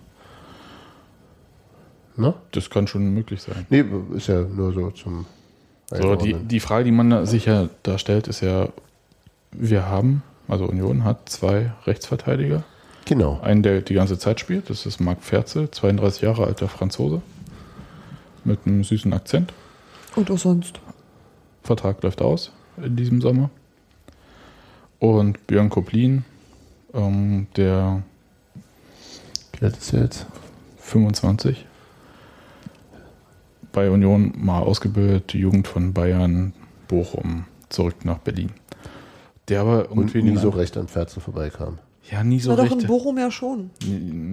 Ne? Das kann schon möglich sein. Nee, ist ja nur so zum So, die, die Frage, die man da sich ja da stellt, ist ja, wir haben, also Union hat zwei Rechtsverteidiger. Genau. Einen, der die ganze Zeit spielt, das ist Marc Ferzel, 32 Jahre alter Franzose. Mit einem süßen Akzent. Und auch sonst. Vertrag läuft aus in diesem Sommer. Und Björn Koplin, ähm, der Wie alt ist er jetzt? 25. Bei Union mal ausgebildet, die Jugend von Bayern, Bochum, zurück nach Berlin. Der aber Und irgendwie nie den so recht an Ferzel vorbeikam. Ja, nie so Na doch, recht. in Bochum ja schon.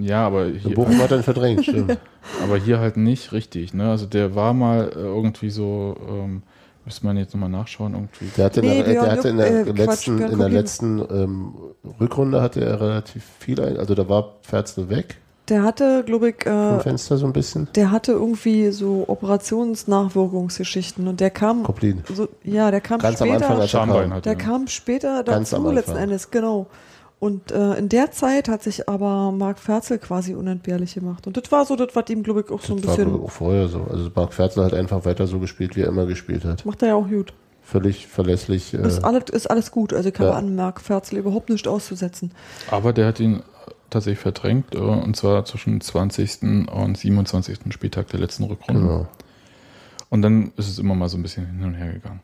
Ja, aber In hier, Bochum hat er ihn verdrängt, stimmt. aber hier halt nicht richtig. Ne? Also der war mal äh, irgendwie so, ähm, müsste man jetzt nochmal nachschauen, irgendwie. Der hatte, Nee, in, der, der hatte in der äh, letzten, in der letzten ähm, Rückrunde hatte er relativ viel ein. Also da war Ferzel weg Der hatte, glaube ich, vom äh, Fenster so ein bisschen. der hatte irgendwie so Operationsnachwirkungsgeschichten und der kam Koplin. so, ja, der kam Ganz am später. Anfang, als er Schambein kam. hat Der er. kam später Ganz dazu, am Anfang. letzten Endes, genau. Und äh, in der Zeit hat sich aber Marc Ferzel quasi unentbehrlich gemacht. Und das war so, das, was ihm, glaube ich, auch so ein Das war bisschen. wohl auch vorher so. Also Marc Ferzel hat einfach weiter so gespielt, wie er immer gespielt hat. Macht er ja auch gut. Völlig verlässlich. Äh, Ist, alles, ist alles gut. Also ich habe Ja. an Marc Ferzel überhaupt nichts auszusetzen. Aber der hat ihn tatsächlich verdrängt, äh, und zwar zwischen 20. und 27. Spieltag der letzten Rückrunde. genau. Und dann ist es immer mal so ein bisschen hin und her gegangen.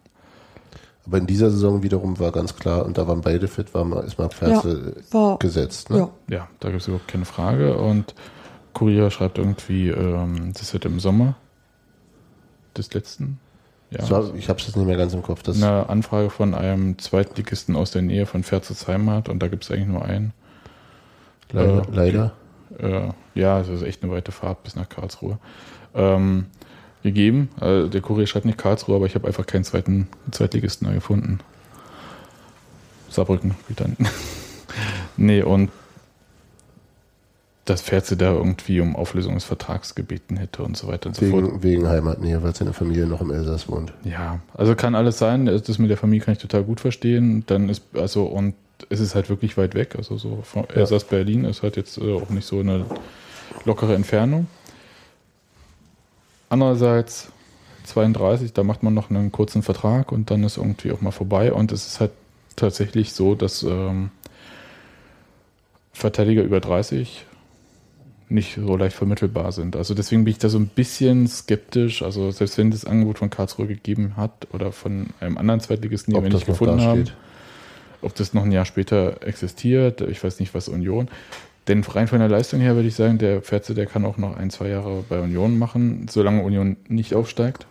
Aber in dieser Saison wiederum war ganz klar, und da waren beide fit, war mal, ist Marc Ferzel war- gesetzt. Ne? Ja. Ja, da gibt es überhaupt keine Frage. Und Kurier schreibt irgendwie, ähm, das wird im Sommer des letzten Jahres. So, ich habe es jetzt nicht mehr ganz im Kopf. Das, eine Anfrage von einem Zweitligisten aus der Nähe von Ferzels Heimat und da gibt es eigentlich nur einen. leider. äh, leider. Äh, ja, es ist echt eine weite Fahrt bis nach Karlsruhe. Ähm, gegeben. Äh, der Kurier schreibt nicht Karlsruhe, aber ich habe einfach keinen zweiten Zweitligisten da gefunden. Saarbrücken spielt dann. nee, und das Ferze da irgendwie um Auflösung des Vertrags gebeten hätte und so weiter und so fort. Wegen, wegen Heimatnähe, weil seine Familie noch im Elsass wohnt. Ja, also kann alles sein. Das mit der Familie kann ich total gut verstehen. Dann ist, also, und es ist halt wirklich weit weg. Also so von Elsass Berlin ist halt jetzt äh, auch nicht so eine lockere Entfernung. Andererseits 32, da macht man noch einen kurzen Vertrag und dann ist irgendwie auch mal vorbei. Und es ist halt tatsächlich so, dass ähm, Verteidiger über 30 nicht so leicht vermittelbar sind. Also deswegen bin ich da so ein bisschen skeptisch. Also selbst wenn das Angebot von Karlsruhe gegeben hat oder von einem anderen Zweitligisten, den wir nicht gefunden haben, ob das noch ein Jahr später existiert, ich weiß nicht, was Union. Denn rein von der Leistung her würde ich sagen, der Pferze, der kann auch noch ein, zwei Jahre bei Union machen, solange Union nicht aufsteigt.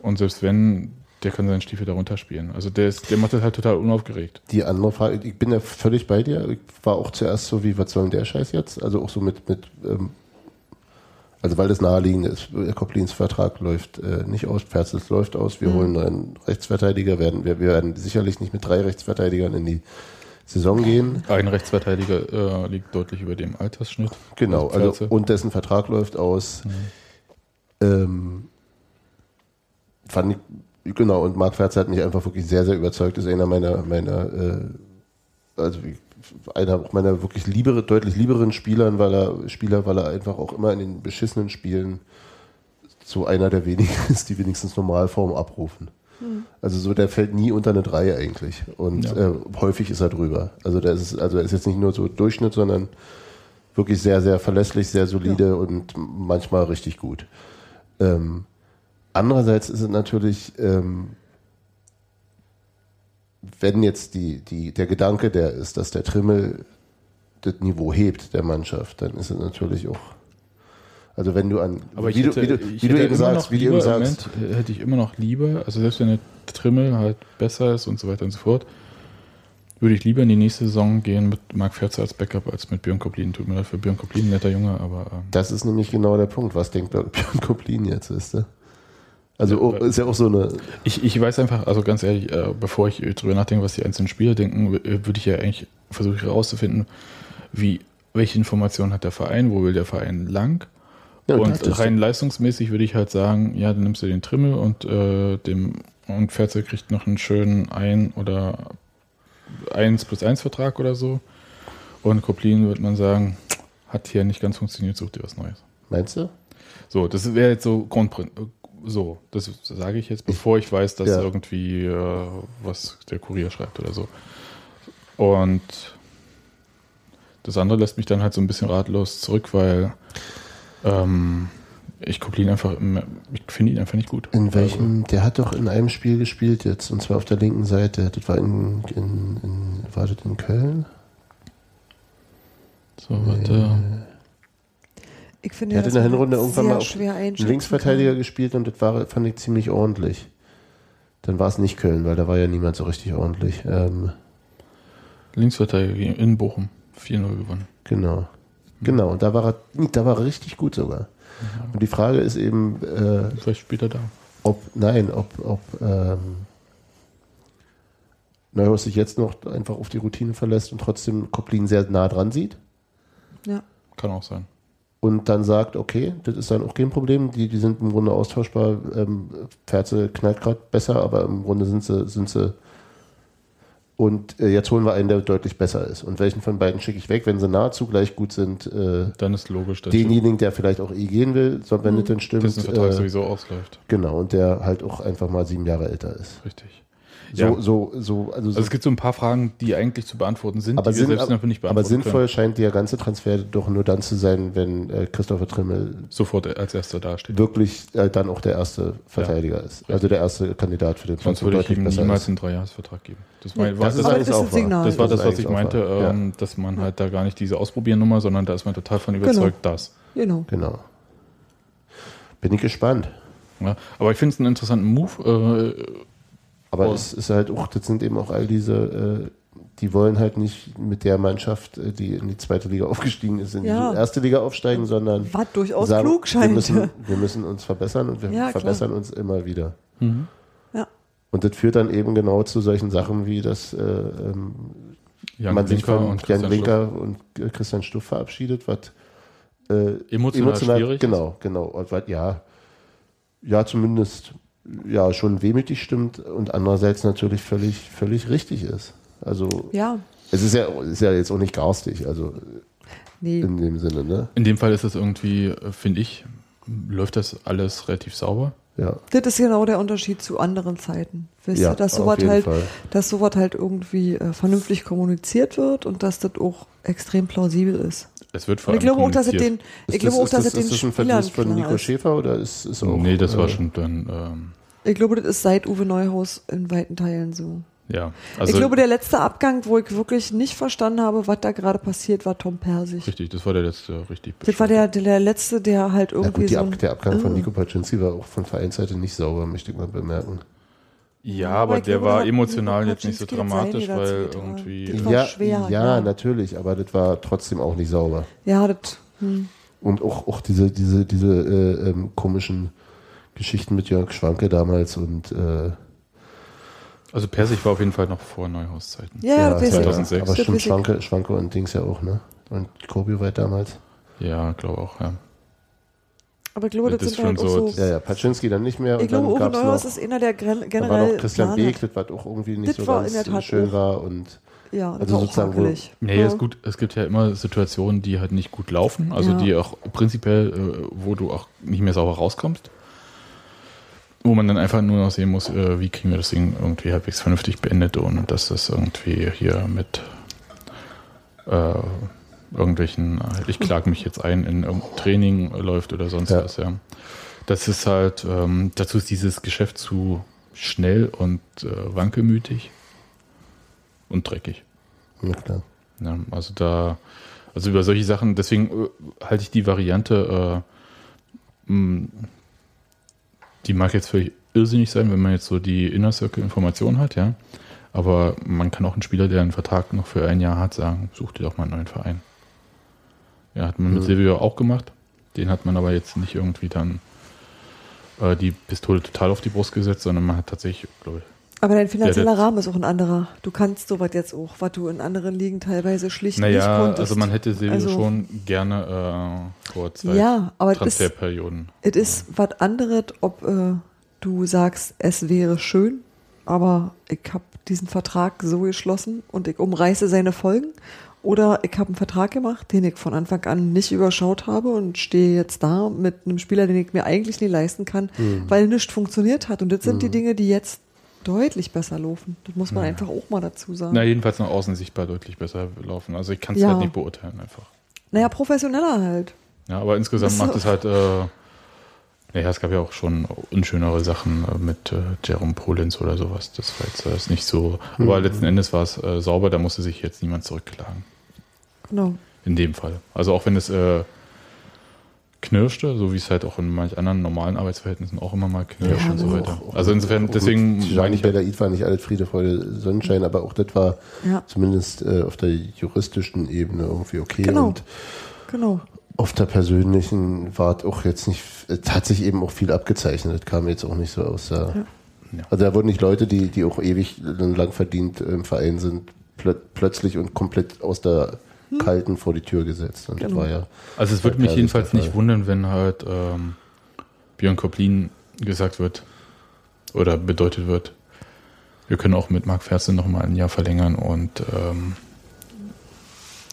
Und selbst wenn, der kann seinen Stiefel darunter spielen. Also der, ist, der macht das halt total unaufgeregt. Die andere Frage, ich bin ja völlig bei dir. Ich war auch zuerst so wie, was soll denn der Scheiß jetzt? Also auch so mit, mit ähm, also weil das naheliegend ist, der Koplins Vertrag läuft äh, nicht aus, Perzels läuft aus, wir holen einen Rechtsverteidiger, werden, wir, wir werden sicherlich nicht mit drei Rechtsverteidigern in die Saison gehen. Ein Rechtsverteidiger äh, liegt deutlich über dem Altersschnitt. Genau, Also und dessen Vertrag läuft aus. Ähm, fand ich, genau, und Marc Ferz hat mich einfach wirklich sehr, sehr überzeugt. Ist einer meiner, meiner äh, also einer meiner wirklich liebere, deutlich lieberen Spielern, weil er Spieler, weil er einfach auch immer in den beschissenen Spielen so einer der wenigen ist, die wenigstens Normalform abrufen. Also so, der fällt nie unter eine 3 eigentlich. Und Ja. äh, häufig ist er drüber. Also der ist, also er ist jetzt nicht nur so Durchschnitt, sondern wirklich sehr, sehr verlässlich, sehr solide und manchmal richtig gut. Ähm, andererseits ist es natürlich, ähm, wenn jetzt die, die, der Gedanke der ist, dass der Trimmel das Niveau hebt der Mannschaft, dann ist es natürlich auch, also wenn du an, Aber wie, hätte, du, wie, wie du eben sagst, wie du eben sagst, Moment, äh, hätte ich immer noch lieber, also selbst wenn der Trimmel halt besser ist und so weiter und so fort, würde ich lieber in die nächste Saison gehen mit Marc Ferzer als Backup als mit Björn Koplin. Tut mir leid für Björn Koplin, netter Junge, aber ähm, Das ist nämlich genau der Punkt. Was denkt Björn Koplin jetzt, ist du? Also oh, ist ja auch so eine. ich, ich weiß einfach, also ganz ehrlich, äh, bevor ich drüber nachdenke, was die einzelnen Spieler denken, äh, würde ich ja eigentlich versuchen herauszufinden, wie, welche Informationen hat der Verein, wo will der Verein lang? Ja, und rein leistungsmäßig würde ich halt sagen, ja, dann nimmst du den Trimmel und äh, dem und Ferzel kriegt noch einen schönen ein oder 1 plus 1 Vertrag oder so. Und Koplin würde man sagen, hat hier nicht ganz funktioniert, such dir was Neues. Meinst du? So, das wäre jetzt so Grundprin so, das sage ich jetzt, bevor ich weiß, dass Ja. irgendwie äh, was der Kurier schreibt oder so. Und das andere lässt mich dann halt so ein bisschen ratlos zurück, weil ähm, ich Koplin einfach, immer- ich finde ihn einfach nicht gut. In welchem? Der hat doch in einem Spiel gespielt jetzt, und zwar auf der linken Seite. Das war in, in, in war das in Köln? Also, so, warte. Ich finde, Der hat in der Hinrunde irgendwann mal auf Linksverteidiger kann. gespielt und das war, fand ich ziemlich ordentlich. Dann war es nicht Köln, weil da war ja niemand so richtig ordentlich. Ähm, Linksverteidiger in Bochum, 4-0 gewonnen. genau. Genau, und da war er, da war er richtig gut sogar. Und die Frage ist eben, äh, Vielleicht spielt er da. ob, nein, ob, ob ähm, Neuhaus sich jetzt noch einfach auf die Routine verlässt und trotzdem Koplin sehr nah dran sieht Ja. Kann auch sein. und dann sagt, okay, das ist dann auch kein Problem, die, die sind im Grunde austauschbar, ähm, Pferze knallt gerade besser, aber im Grunde sind sie, sind sie und äh, jetzt holen wir einen, der deutlich besser ist. Und welchen von beiden schicke ich weg, wenn sie nahezu gleich gut sind? Äh, Dann ist logisch, dass denjenigen, der vielleicht auch eh gehen will, so, wenn das denn stimmt. dessen Vertrag äh, sowieso ausläuft. genau, und der halt auch einfach mal sieben Jahre älter ist. Richtig. So, Ja. so, so, also, so Also es gibt so ein paar Fragen, die eigentlich zu beantworten sind, aber, die wir sinn, selbst dafür nicht aber beantworten sinnvoll scheint der ganze Transfer doch nur dann zu sein, wenn äh, Christopher Trimmel können. Sofort als erster dasteht. wirklich äh, dann auch der erste Verteidiger ist. Also der erste Kandidat für den Sonst Platz, wo würde ich ihm niemals ist. einen Dreijahresvertrag geben. Das, war, war, das das, ist aber eigentlich das ist auch. Signal. das war das, was ich meinte. Ja. ähm, dass man halt da gar nicht diese Ausprobieren-Nummer, sondern da ist man total von überzeugt, dass. Genau. Genau. Bin ich gespannt. Ja, aber ich finde es einen interessanten Move. Äh, Aber Oh. es ist halt auch, das sind eben auch all diese, äh, die wollen halt nicht mit der Mannschaft, äh, die in die zweite Liga aufgestiegen ist, in Ja. die erste Liga aufsteigen, sondern Was durchaus sagen, klug wir scheint. müssen, wir müssen uns verbessern und wir Ja, klar. verbessern uns immer wieder. Ja. Und das führt dann eben genau zu solchen Sachen wie, dass äh, ähm, Jan man sich von und Jan Christian Blinker und Christian Stuff verabschiedet, was äh, Emotional schwierig ist. Genau, genau. Was, ja, ja, zumindest ja schon wehmütig stimmt und andererseits natürlich völlig, völlig richtig ist. Also Ja. es ist ja, ist ja jetzt auch nicht garstig, also Nee. in dem Sinne, ne? in dem Fall ist es irgendwie, finde ich, läuft das alles relativ sauber. Ja. Das ist genau der Unterschied zu anderen Zeiten. Wisst Ja, ihr, dass sowas halt, Fall. dass sowas halt irgendwie äh, vernünftig kommuniziert wird und dass das auch extrem plausibel ist. Es wird vor Und ich allem glaube auch, dass es den, ich glaube auch, ist dass das, es den ist das ein Verdienst von Nico. Schäfer oder ist es auch? nee, das war äh, schon dann, ähm, Ich glaube, das ist seit Uwe Neuhaus in weiten Teilen so. ja. Also, ich glaube, der letzte Abgang, wo ich wirklich nicht verstanden habe, was da gerade passiert, war Tom Persig. richtig, das war der letzte, richtig. Das war der, der, letzte, der halt Ja irgendwie gut, die so. Ab, der Abgang von Ah. Nico Paczynski war auch von Vereinsseite nicht sauber, möchte ich mal bemerken. Ja, Aber aber der glaube, war emotional jetzt nicht so dramatisch, weil irgendwie. Das war ja, schwer, ja, ja. natürlich, aber das war trotzdem auch nicht sauber. Ja, das. Hm. Und auch, auch diese, diese, diese äh, ähm, komischen Geschichten mit Jörg Schwanke damals und äh, Also Persig war auf jeden Fall noch vor Neuhauszeiten. Ja, ja, das weiß ich. 2006. aber stimmt. Schwanke, Schwanke und Dings ja auch, ne? Und Kobioweit damals. Ja, glaube auch, ja. Aber ich glaube, das, sind halt so- so. Ja, ja, Paczynski dann nicht mehr. Ich und glaube, Uwe Neuhaus noch, ist einer der gen- dann war generell. noch Christian. Beek, das war auch irgendwie nicht Das so war ganz in der Tat schön auch. war und Ja, das Also war auch sozusagen, wo-. Nee, ja. ist gut. Es gibt ja immer Situationen, die halt nicht gut laufen, also Ja. die auch prinzipiell, äh, wo du auch nicht mehr sauber rauskommst. Wo man dann einfach nur noch sehen muss, äh, wie kriegen wir das Ding irgendwie halbwegs vernünftig beendet, ohne dass das irgendwie hier mit äh, irgendwelchen, äh, ich klage mich jetzt ein, in irgendein Training läuft oder sonst Ja. was, ja. Das ist halt, ähm, dazu ist dieses Geschäft zu schnell und äh, wankelmütig und dreckig. ja klar. Ja, also da, also über solche Sachen, deswegen äh, halte ich die Variante, äh, mh, die mag jetzt völlig irrsinnig sein, wenn man jetzt so die Inner Circle Information hat, ja. Aber man kann auch einen Spieler, der einen Vertrag noch für ein Jahr hat, sagen, such dir doch mal einen neuen Verein. Ja, hat man mit Mhm. Silvio auch gemacht. Den hat man aber jetzt nicht irgendwie dann äh, die Pistole total auf die Brust gesetzt, sondern man hat tatsächlich, glaube ich, Aber dein finanzieller Ja, Rahmen ist auch ein anderer. Du kannst sowas jetzt auch, was du in anderen Ligen teilweise schlicht nicht Naja, konntest. also man hätte Silvio Also- schon gerne äh, vor zwei Ja, aber es ist, Transferperioden. es ist was anderes, ob äh, du sagst, es wäre schön, aber ich habe diesen Vertrag so geschlossen und ich umreiße seine Folgen. Oder ich habe einen Vertrag gemacht, den ich von Anfang an nicht überschaut habe und stehe jetzt da mit einem Spieler, den ich mir eigentlich nie leisten kann, weil nichts funktioniert hat. Und das sind die Dinge, die jetzt deutlich besser laufen. Das muss man einfach auch mal dazu sagen. Na, jedenfalls nach außen sichtbar deutlich besser laufen. Also ich kann es Ja. halt nicht beurteilen einfach. Naja, professioneller halt. Ja, aber insgesamt Das- macht es halt, äh, naja, es gab ja auch schon unschönere Sachen äh, mit äh, Jerome Polenz oder sowas. Das war jetzt äh, ist nicht so, aber letzten Endes war es äh, sauber, da musste sich jetzt niemand zurückklagen. Genau. In dem Fall. Also auch wenn es äh, knirschte, so wie es halt auch in manch anderen normalen Arbeitsverhältnissen auch immer mal knirscht Ja, und so genau. weiter. Also insofern, deswegen meine ich, halt- Belaid war nicht alles Friede, Freude, Sonnenschein, aber auch das war Ja. zumindest äh, auf der juristischen Ebene irgendwie okay. Genau. Und Genau. auf der persönlichen war es auch jetzt nicht, es hat sich eben auch viel abgezeichnet. Das kam jetzt auch nicht so aus der. Ja. Also da wurden nicht Leute, die, die auch ewig lang verdient im Verein sind, plö plötzlich und komplett aus der kalten vor die Tür gesetzt. Und Genau. war ja. Also es würde mich jedenfalls nicht wundern, wenn halt ähm, Björn Koplin gesagt wird oder bedeutet wird, wir können auch mit Marc Fersen noch mal ein Jahr verlängern und ähm,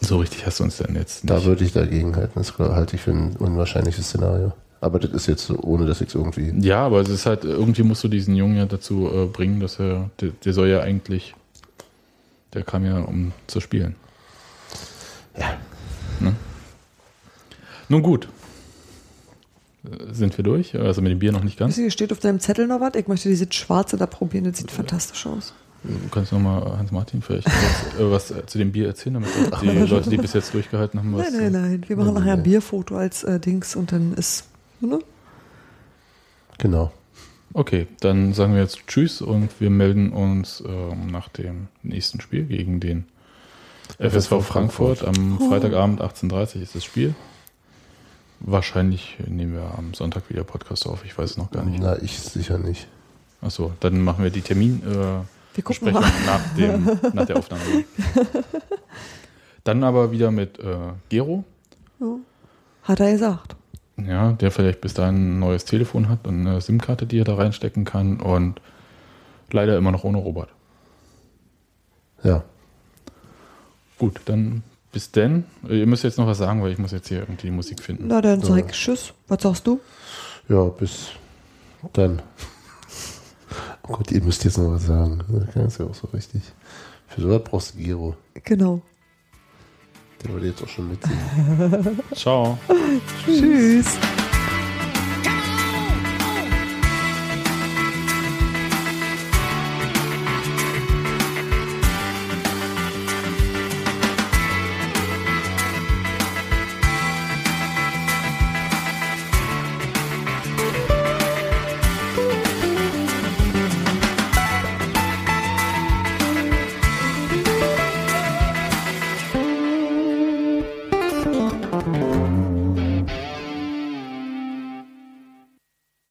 so richtig hast du uns denn jetzt nicht. Da würde ich dagegen halten. Das halte ich für ein unwahrscheinliches Szenario. Aber das ist jetzt so, ohne dass ich es irgendwie. Ja, aber es ist halt, irgendwie musst du diesen Jungen ja dazu äh, bringen, dass er, der, der soll ja eigentlich, der kam ja, um zu spielen. Ja. Ne? Nun gut. Äh, Sind wir durch? Also mit dem Bier noch nicht ganz. Hier steht auf deinem Zettel noch was. Ich möchte dieses Schwarze da probieren. Das sieht fantastisch aus. Du kannst nochmal Hans-Martin vielleicht was, äh, was äh, zu dem Bier erzählen, damit die Leute, die bis jetzt durchgehalten haben, was. Nein, nein, nein. Wir machen nachher ein Bierfoto als äh, Dings und dann ist. Ne? Genau. Okay, dann sagen wir jetzt Tschüss und wir melden uns ähm, nach dem nächsten Spiel gegen den FSV Frankfurt. Am Freitagabend 18.30 Uhr ist das Spiel. Wahrscheinlich nehmen wir am Sonntag wieder Podcast auf, ich weiß es noch gar nicht. Na, ich sicher nicht. Achso, dann machen wir die Termin. Äh, Wir gucken mal. nach, dem, nach der Aufnahme. Dann aber wieder mit äh, Gero, Hat er gesagt. ja, der vielleicht bis dahin ein neues Telefon hat und eine SIM-Karte, die er da reinstecken kann und leider immer noch ohne Robert. Ja. Gut, dann bis denn. Äh, Ihr müsst jetzt noch was sagen, weil ich muss jetzt hier irgendwie die Musik finden. Na, dann So. sag ich Tschüss. Was sagst du? Ja, bis dann. Oh Gott, ihr müsst jetzt noch was sagen. Das ist ja auch so richtig. Für sowas brauchst du Giro. Genau. Der würde jetzt auch schon mitsingen. Ciao. Tschüss.